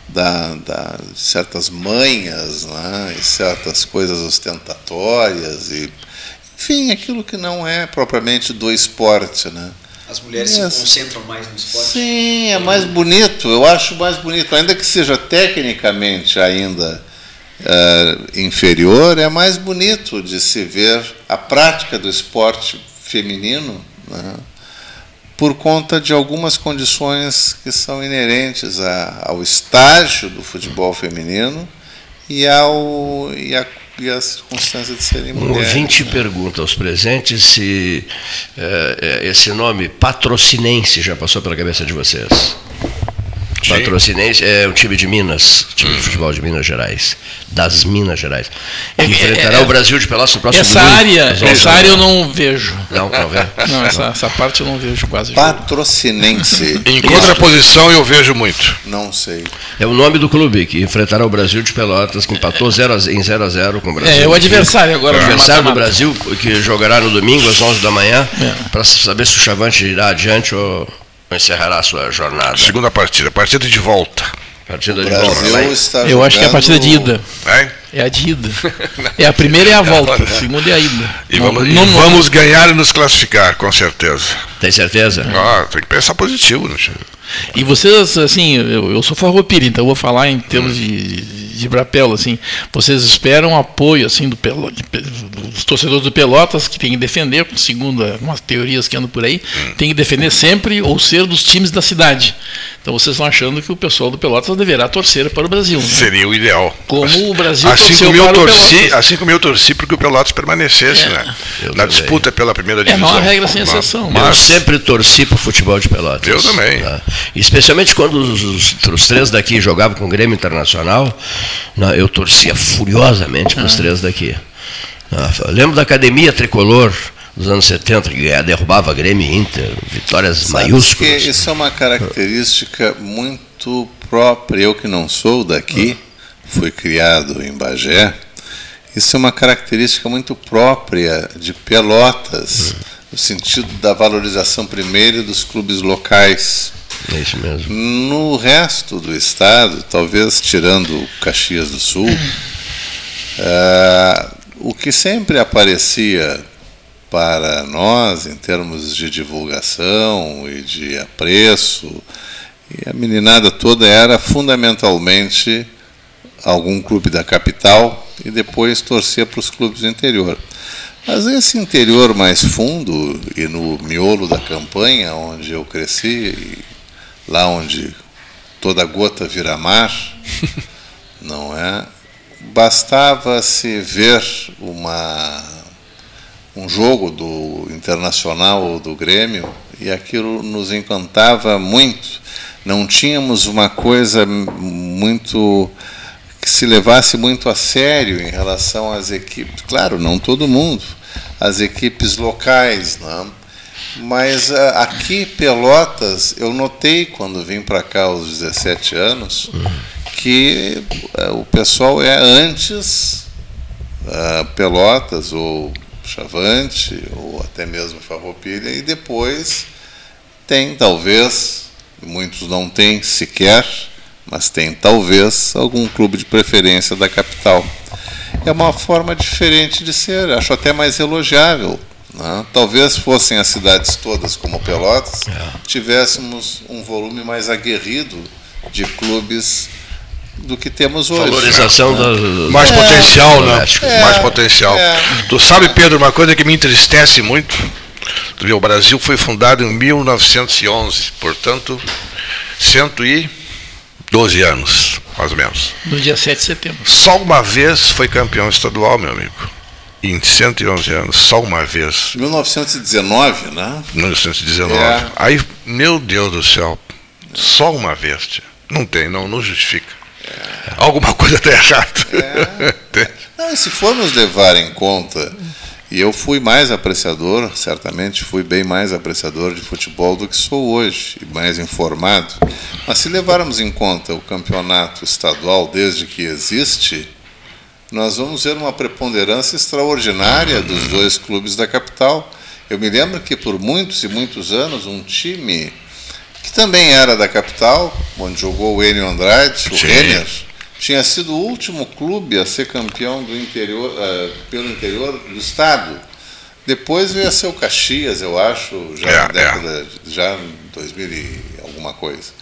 da, da certas manhas né? e certas coisas ostentatórias e enfim, aquilo que não é propriamente do esporte, né? As mulheres yes. se concentram mais no esporte. Sim, é mais bonito. Eu acho mais bonito, ainda que seja tecnicamente ainda uh, inferior, é mais bonito de se ver a prática do esporte feminino, né? por conta de algumas condições que são inerentes a, ao estágio do futebol feminino e, ao, e a e a circunstância de serem mulheres. Um ouvinte né? pergunta aos presentes se é, esse nome patrocinense já passou pela cabeça de vocês. Sim. Patrocinense é o time de Minas, time de hum. futebol de Minas Gerais, das Minas Gerais. Que é, enfrentará é, o Brasil de Pelotas no próximo Essa área, essa área eu não vejo. Não, não vê? Não, essa, essa parte eu não vejo quase. Patrocinense. em contraposição eu vejo muito. Não sei. É o nome do clube que enfrentará o Brasil de Pelotas, que empatou zero a, em 0 a 0 com o Brasil. É, o adversário agora. O adversário do Brasil, que jogará no domingo às 11 da manhã, é. para saber se o Chavante irá adiante ou encerrará a sua jornada. Segunda partida, partida de volta. Partida de volta. Eu acho que é a partida de ida. É? É a de ida. É a primeira e a volta, a segunda é a ida. E vamos, não, não, vamos ganhar e nos classificar, com certeza. Tem certeza? Ah, tem que pensar positivo, né? E vocês, assim, eu, eu sou farroupilha, então vou falar em termos de de Brapelo, assim, vocês esperam apoio assim do Pelo, de, dos torcedores do Pelotas que tem que defender, segundo algumas teorias que andam por aí, hum. tem que defender sempre ou ser dos times da cidade. Então vocês estão achando que o pessoal do Pelotas deverá torcer para o Brasil. Né? Seria o ideal. Como o Brasil assim como eu torci, Assim como eu torci para que o Pelotas permanecesse é, né? na disputa pela primeira divisão. É, há regra sem exceção. Mas, eu sempre torci para o futebol de Pelotas. Eu também. Tá? Especialmente quando os, os, os, três daqui jogavam com o Grêmio Internacional, né? eu torcia furiosamente para os ah. três daqui. Ah, lembro da academia tricolor dos anos 70, que derrubava Grêmio e Inter, vitórias Sabe maiúsculas. Isso é uma característica muito própria. Eu que não sou daqui, fui criado em Bagé, isso é uma característica muito própria de Pelotas, no sentido da valorização primeiro dos clubes locais. É isso mesmo. No resto do estado, talvez tirando Caxias do Sul, é, o que sempre aparecia para nós em termos de divulgação e de apreço, e a meninada toda era fundamentalmente algum clube da capital e depois torcer para os clubes do interior. Mas esse interior mais fundo e no miolo da campanha, onde eu cresci, lá onde toda gota vira mar, não é? Bastava se ver uma um jogo do Internacional ou do Grêmio e aquilo nos encantava muito. Não tínhamos uma coisa muito que se levasse muito a sério em relação às equipes. Claro, não todo mundo, as equipes locais, não. Mas ah, aqui Pelotas, eu notei quando vim para cá aos 17 anos que ah, o pessoal é antes uh, Pelotas ou Chavante ou até mesmo Farroupilha e depois tem talvez muitos não têm sequer mas tem talvez algum clube de preferência da capital. É uma forma diferente de ser, acho até mais elogiável. Né? Talvez fossem as cidades todas como Pelotas, é. tivéssemos um volume mais aguerrido de clubes do que temos hoje. Valorização né? mais é, potencial, né? É, mais potencial. É, tu sabe, Pedro, uma coisa que me entristece muito. Tu vê, o Brasil foi fundado em 1911, portanto, cento e 12 anos, mais ou menos. No dia 7 de setembro. Só uma vez foi campeão estadual, meu amigo. Em 111 anos, só uma vez. 1919, né? 1919. É. Aí, meu Deus do céu, só uma vez. Tia. Não tem, não, não justifica. Alguma coisa está errada. É. não, se formos levar em conta e eu fui mais apreciador, certamente fui bem mais apreciador de futebol do que sou hoje, e mais informado. Mas se levarmos em conta o campeonato estadual desde que existe, nós vamos ver uma preponderância extraordinária dos dois clubes da capital. Eu me lembro que por muitos e muitos anos um time que também era da capital, onde jogou o Enio Andrade, o. Renner, tinha sido o último clube a ser campeão do interior, uh, pelo interior do estado. Depois veio a ser o Caxias, eu acho, já é, na década, é. já em 2000 e alguma coisa.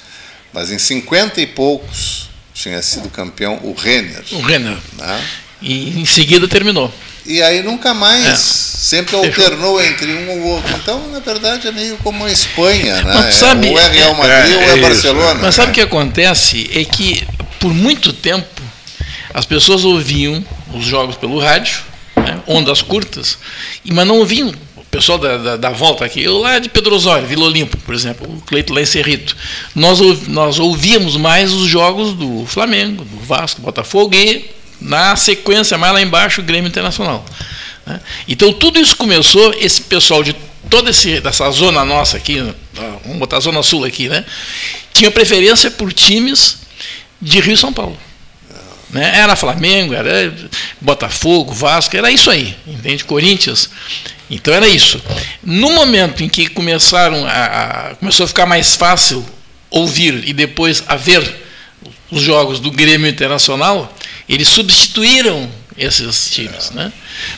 Mas em 50 e poucos tinha sido campeão o Renner. O Renner. Né? E em seguida terminou. E aí nunca mais, é. sempre alternou Fechou. entre um ou outro. Então, na verdade, é meio como a Espanha, né? Mas, sabe, ou é Real Madrid é, ou é, é Barcelona. Mas sabe o que acontece? É que por muito tempo, as pessoas ouviam os jogos pelo rádio, né, ondas curtas, mas não ouviam o pessoal da, da, da, volta aqui, eu lá de Pedro Osório, Vila Olimpo, por exemplo, o Cleito lá em Cerrito. Nós, nós ouvíamos mais os jogos do Flamengo, do Vasco, do Botafogo e, na sequência, mais lá embaixo, o Grêmio Internacional. Né. Então, tudo isso começou, esse pessoal de toda esse, essa zona nossa aqui, vamos botar a Zona Sul aqui, né, tinha preferência por times de Rio e São Paulo. Né? Era Flamengo, era Botafogo, Vasco, era isso aí, entende? Corinthians. Então era isso. No momento em que começaram a, a, começou a ficar mais fácil ouvir e depois a ver os jogos do Grêmio Internacional, eles substituíram esses times, né?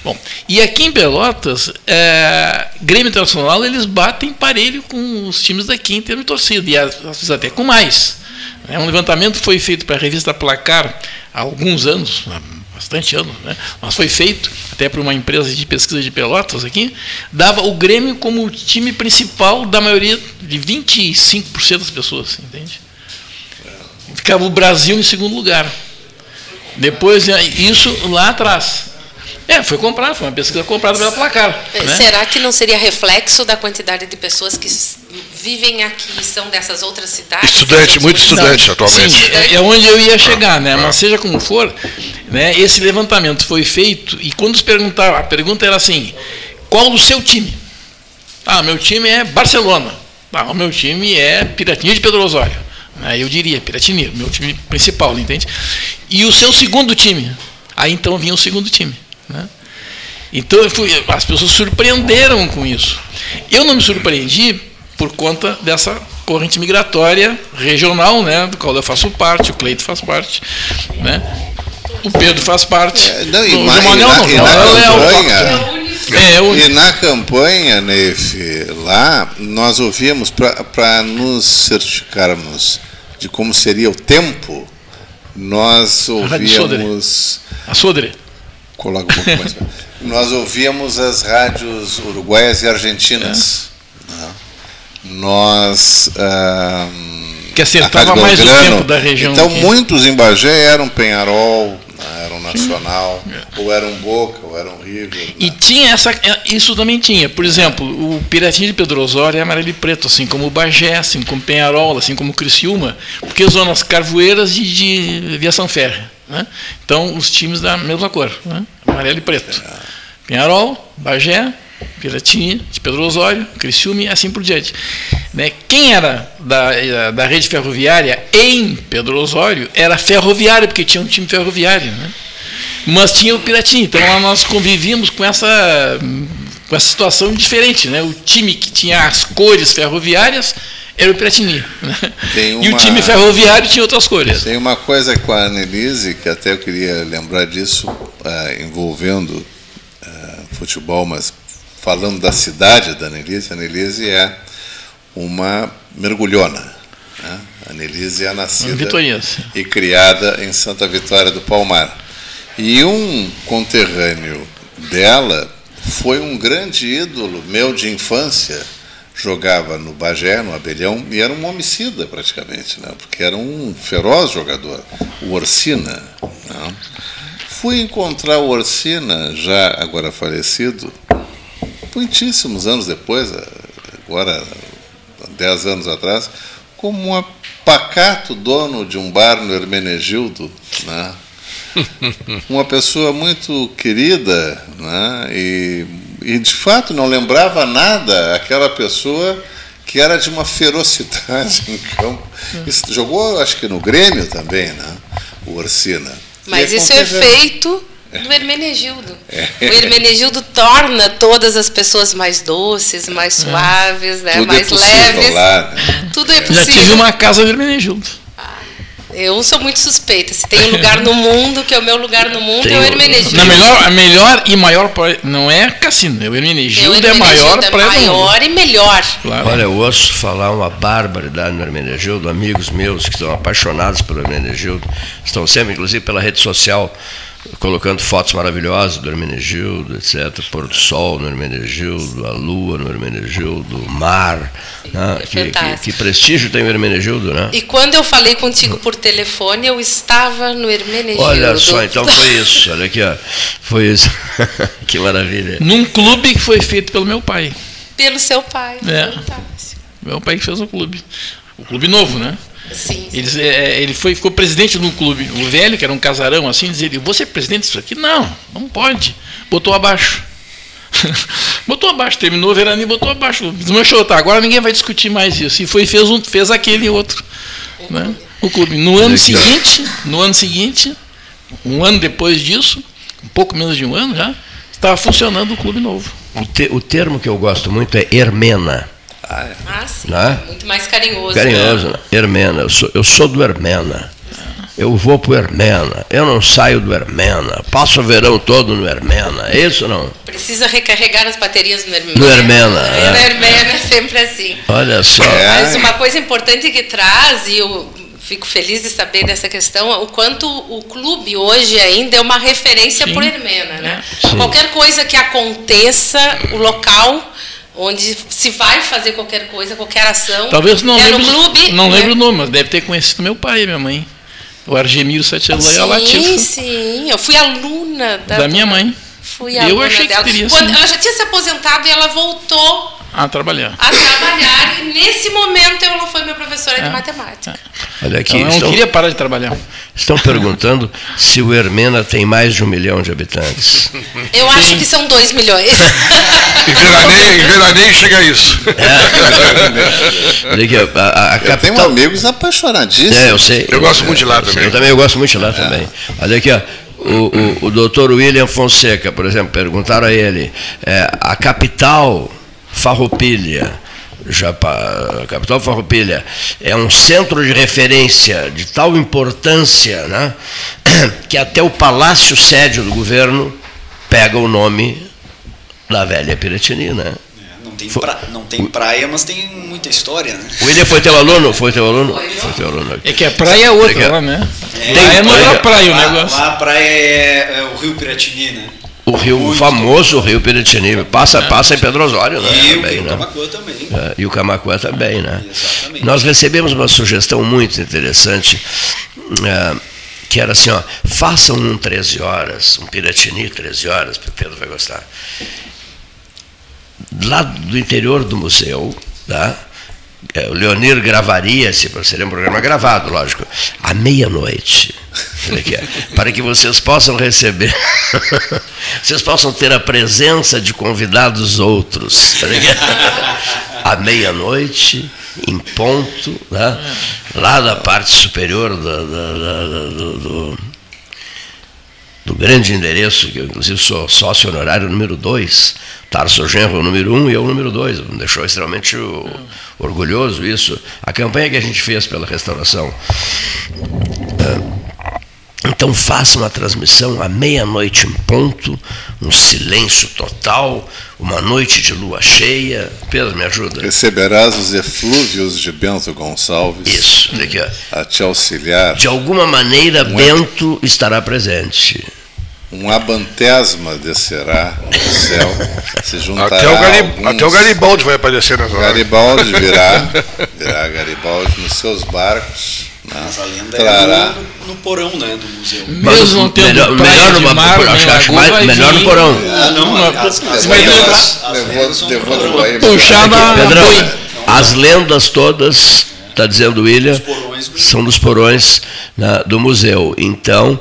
Bom, e aqui em Pelotas, é, Grêmio Internacional eles batem parelho com os times daqui em termos de torcida e às vezes até com mais. É, um levantamento foi feito para a revista Placar há alguns anos, bastante anos, né? mas foi feito até por uma empresa de pesquisa de Pelotas aqui, dava o Grêmio como o time principal da maioria de 25% das pessoas, entende? Ficava o Brasil em segundo lugar. Depois, isso lá atrás. É, foi comprado, foi uma pesquisa comprada pela Placar. É, né? Será que não seria reflexo da quantidade de pessoas que vivem aqui são dessas outras cidades? Estudante, muito estudante não, atualmente. Sim, é, é onde eu ia chegar, né? Mas seja como for, né, esse levantamento foi feito e quando os perguntaram, a pergunta era assim: qual o seu time? Ah, meu time é Barcelona. Ah, o meu time é Piratinha de Pedro Osório. Aí eu diria, Piratini, meu time principal, entende? E o seu segundo time? Aí então vinha o segundo time. Né? Então fui, as pessoas surpreenderam com isso. Eu não me surpreendi por conta dessa corrente migratória regional, né, do qual eu faço parte, o Cleito faz parte, né? O Pedro faz parte. É, não, e, ma, Manel, não, e na, campanha, é, eu... E na campanha, Neif, lá, nós ouvíamos, para nos certificarmos de como seria o tempo, nós ouvíamos. A Sodre. Coloca um pouco mais. nós ouvíamos as rádios uruguaias e argentinas. É. Né? Nós. Ah, que acertava mais o tempo da região. Então, aqui. muitos em Bagé eram Penharol, era um Nacional, é. ou era um Boca, ou era um River. Né? E tinha essa, é, isso também tinha. Por exemplo, o Piratinho de Pedro Osório é amarelo e preto, assim como o Bagé, assim como Penharol, assim como o Criciúma, porque zonas carvoeiras e de viação férrea. Né? Então, os times da mesma cor, né? amarelo e preto. É. Penharol, Bagé, Piratinha, de Pedro Osório, Criciúma e assim por diante. Né? Quem era da, da rede ferroviária em Pedro Osório era ferroviário, porque tinha um time ferroviário. Né? Mas tinha o Piratinha, então lá nós convivíamos com essa, com essa situação diferente. Né? O time que tinha as cores ferroviárias era o Piratini. Né? Uma, e o time ferroviário tinha outras cores. Tem uma coisa com a Annelise, que até eu queria lembrar disso, uh, envolvendo uh, futebol, mas falando da cidade da Annelise, a Annelise é uma mergulhona. Né? A Annelise é nascida e criada em Santa Vitória do Palmar. E um conterrâneo dela foi um grande ídolo meu de infância. Jogava no Bagé, no Abelhão, e era um homicida praticamente, né? porque era um feroz jogador, o Orsina. Né? Fui encontrar o Orsina, já agora falecido, muitíssimos anos depois, agora dez anos atrás, como um pacato dono de um bar no Hermenegildo, né? uma pessoa muito querida, né? e, e de fato não lembrava nada aquela pessoa que era de uma ferocidade em campo. Isso, jogou, acho que no Grêmio também, né? o Orsina. Mas isso é feito do Hermenegildo. É. O Hermenegildo torna todas as pessoas mais doces, mais é. suaves, né? mais é leves. Lá, né? Tudo é possível. Já tive uma casa do Hermenegildo. Eu sou muito suspeita. Se tem um lugar no mundo que é o meu lugar no mundo, tem é o Hermenegildo. Na melhor, a melhor e maior não é cassino, é o Hermenegildo, é, o Hermenegildo é maior é maior e melhor. Claro. Olha, eu ouço falar uma barbaridade no Hermenegildo, amigos meus que estão apaixonados pelo Hermenegildo, estão sempre, inclusive pela rede social, colocando fotos maravilhosas do Hermenegildo, etc. Pôr do sol no Hermenegildo, a lua no Hermenegildo, o mar. né? é que, que, que, prestígio tem o Hermenegildo, né? E quando eu falei contigo por telefone, eu estava no Hermenegildo. Olha só, então foi isso. Olha aqui, ó. Foi isso. que maravilha. Num clube que foi feito pelo meu pai. Pelo seu pai. É. Meu pai que fez o clube. O clube novo, né? Sim. Ele, é, ele foi, ficou presidente de um clube. O velho, que era um casarão assim, dizia: Vou ser presidente disso aqui? Não, não pode. Botou abaixo. botou abaixo, terminou o verano e botou abaixo. Desmanchou, tá? Agora ninguém vai discutir mais isso. E foi fez um, fez aquele outro. Né? O clube. No ano seguinte, no ano seguinte, um ano depois disso, um pouco menos de um ano já, estava funcionando o clube novo. O, te, o termo que eu gosto muito é Hermena. Ah, é. ah sim. Né? Muito mais carinhoso. Carinhoso. Né? Hermena. Eu sou, eu sou do Hermena. Eu vou para o Hermena. Eu não saio do Hermena. Passo o verão todo no Hermena. É isso não? Precisa recarregar as baterias no Hermena. No Hermena. É. No Hermena é sempre assim. Olha só. Mas uma coisa importante que traz, e eu fico feliz de saber dessa questão, o quanto o clube hoje ainda é uma referência por Hermena. Né? Sim. Qualquer coisa que aconteça, o local onde se vai fazer qualquer coisa, qualquer ação. Talvez não lembre, no clube. Não né? lembro o nome, mas deve ter conhecido meu pai e minha mãe. O Argemiro Satielã e a Latifo. Sim, sim. Eu fui aluna da, da minha mãe. Fui aluna eu achei dela. Que teria, Quando ela já tinha se aposentado e ela voltou a trabalhar. A trabalhar. E nesse momento ela foi minha professora é. de matemática. É. Olha aqui. Então, eu não queria parar de trabalhar. Estão perguntando se o Hermena tem mais de um milhão de habitantes. Eu Sim. acho que são dois milhões. em, veraneio, em veraneio chega a isso. É. Olha aqui, a, a, a capital... Eu tenho amigos apaixonadíssimos. É, eu sei. Eu, eu gosto muito de lá também. Eu também eu gosto muito de lá é. também. Olha aqui, ó. O, o, o doutor William Fonseca, por exemplo, perguntaram a ele, é, a capital Farroupilha a capital Farroupilha é um centro de referência de tal importância, né, que até o palácio sede do governo pega o nome da velha Piratini, né? É, não tem, pra, não tem praia, mas tem muita história, né? O William foi teu aluno? Foi teu aluno? Foi teu aluno. É que a praia é outra lá, né? É, praia não é praia o negócio. Lá a praia é, é o rio Piratini, né? O rio Muito famoso rio Piratini, passa, é. passa em Pedro Osório, né? E também, o, né? Camacuã também. É, e o Camacuã também, né? Exatamente. Nós recebemos uma sugestão muito interessante, é, que era assim, ó, façam um 13 horas, um Piratini 13 horas, o Pedro vai gostar. Lá do interior do museu, tá? É, o Leonir gravaria, se seria um programa gravado, lógico, à meia-noite. Para que vocês possam receber, vocês possam ter a presença de convidados outros. À meia-noite, em ponto, né? lá da parte superior do, do, do, grande endereço, que eu inclusive sou sócio honorário número 2, Tarso Genro número 1 um, e eu número 2, me deixou extremamente orgulhoso isso. A campanha que a gente fez pela restauração. É, então faça uma transmissão à meia-noite em ponto, um silêncio total, uma noite de lua cheia. Pedro, me ajuda. Receberás os eflúvios de Bento Gonçalves. Isso, daqui, ó. A te auxiliar. De alguma maneira, um Bento é... estará presente. Um abantesma descerá do céu, se juntará. Até o, Garib... alguns... Até o Garibaldi vai aparecer nessa hora. Garibaldi virá, virá Garibaldi nos seus barcos a lenda Trará. No, porão né, do museu. Mesmo não tendo melhor, melhor, numa, mar, por, acho, acho mais, melhor no porão. Ah, não, as, Pedrão, as lendas todas, está dizendo o William, são dos porões né, do museu. Então,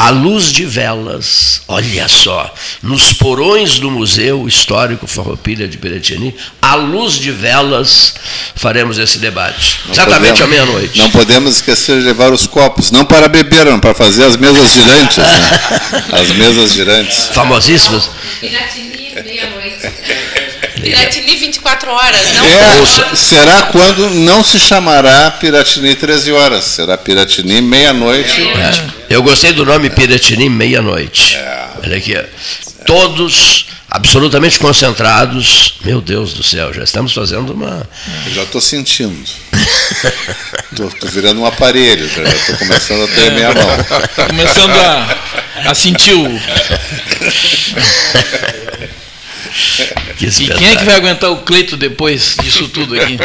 à luz de velas, olha só, nos porões do Museu Histórico Farroupilha de Piratini, à luz de velas, faremos esse debate. Não exatamente podemos, à meia-noite. Não podemos esquecer de levar os copos, não para beber, não para fazer as mesas girantes. Né? As mesas girantes. Famosíssimas. Piratini. Piratini 24 horas, não é, Será quando não se chamará Piratini 13 horas, será Piratini meia-noite. É. Eu gostei do nome Piratini meia-noite. É. Olha aqui, todos absolutamente concentrados. Meu Deus do céu, já estamos fazendo uma. Eu já estou sentindo. Estou virando um aparelho, já estou começando a tremer a mão. Começando a, a sentir o. e quem é que vai aguentar o Cleito depois disso tudo aqui?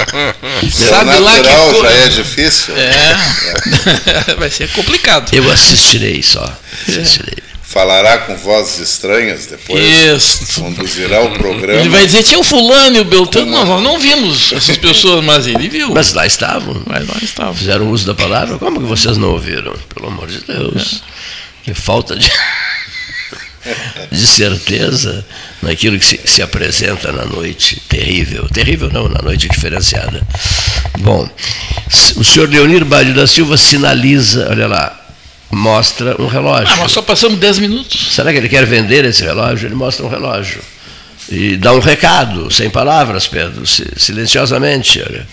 Sabe lá que já é difícil. É. vai ser complicado. Eu assistirei só. Assistirei. Falará com vozes estranhas depois. Isso. Conduzirá o programa. Ele vai dizer, tinha o fulano e o Beltrano. Não, nós não vimos essas pessoas, mas ele viu. Mas lá estavam. Mas lá estavam. Fizeram uso da palavra. Como que vocês não ouviram? Pelo amor de Deus. É. Que falta de de certeza naquilo que se, se, apresenta na noite terrível. Terrível não, na noite diferenciada. Bom, o senhor Leonir Bade da Silva sinaliza, olha lá, mostra um relógio. Ah, mas só passamos 10 minutos. Será que ele quer vender esse relógio? Ele mostra um relógio. E dá um recado, sem palavras, Pedro, silenciosamente. Olha.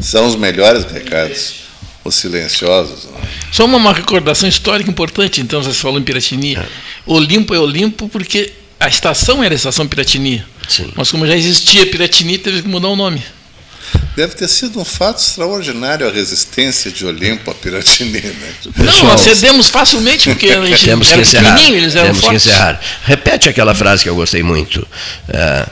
São os melhores recados os silenciosos. Né? Só uma, recordação histórica importante, então, você falou em Piratini. É. Olimpo é Olimpo porque a estação era a estação Piratini. Sim. Mas como já existia Piratini, teve que mudar o nome. Deve ter sido um fato extraordinário a resistência de Olimpo a Piratini. Né? Não, nós cedemos facilmente, porque a gente Temos era que encerrar. eles eram Temos fortes. que encerrar. Repete aquela frase que eu gostei muito. É,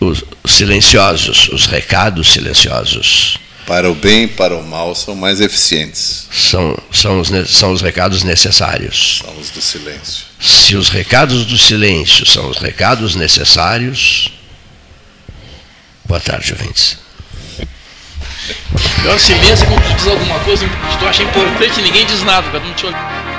os silenciosos, os recados silenciosos para o bem e para o mal são mais eficientes. São, são, os, são os recados necessários. São os do silêncio. Se os recados do silêncio são os recados necessários. Boa tarde, ouvintes. Pior silêncio é quando tu diz alguma coisa que tu acha importante e ninguém diz nada, cada um te olha.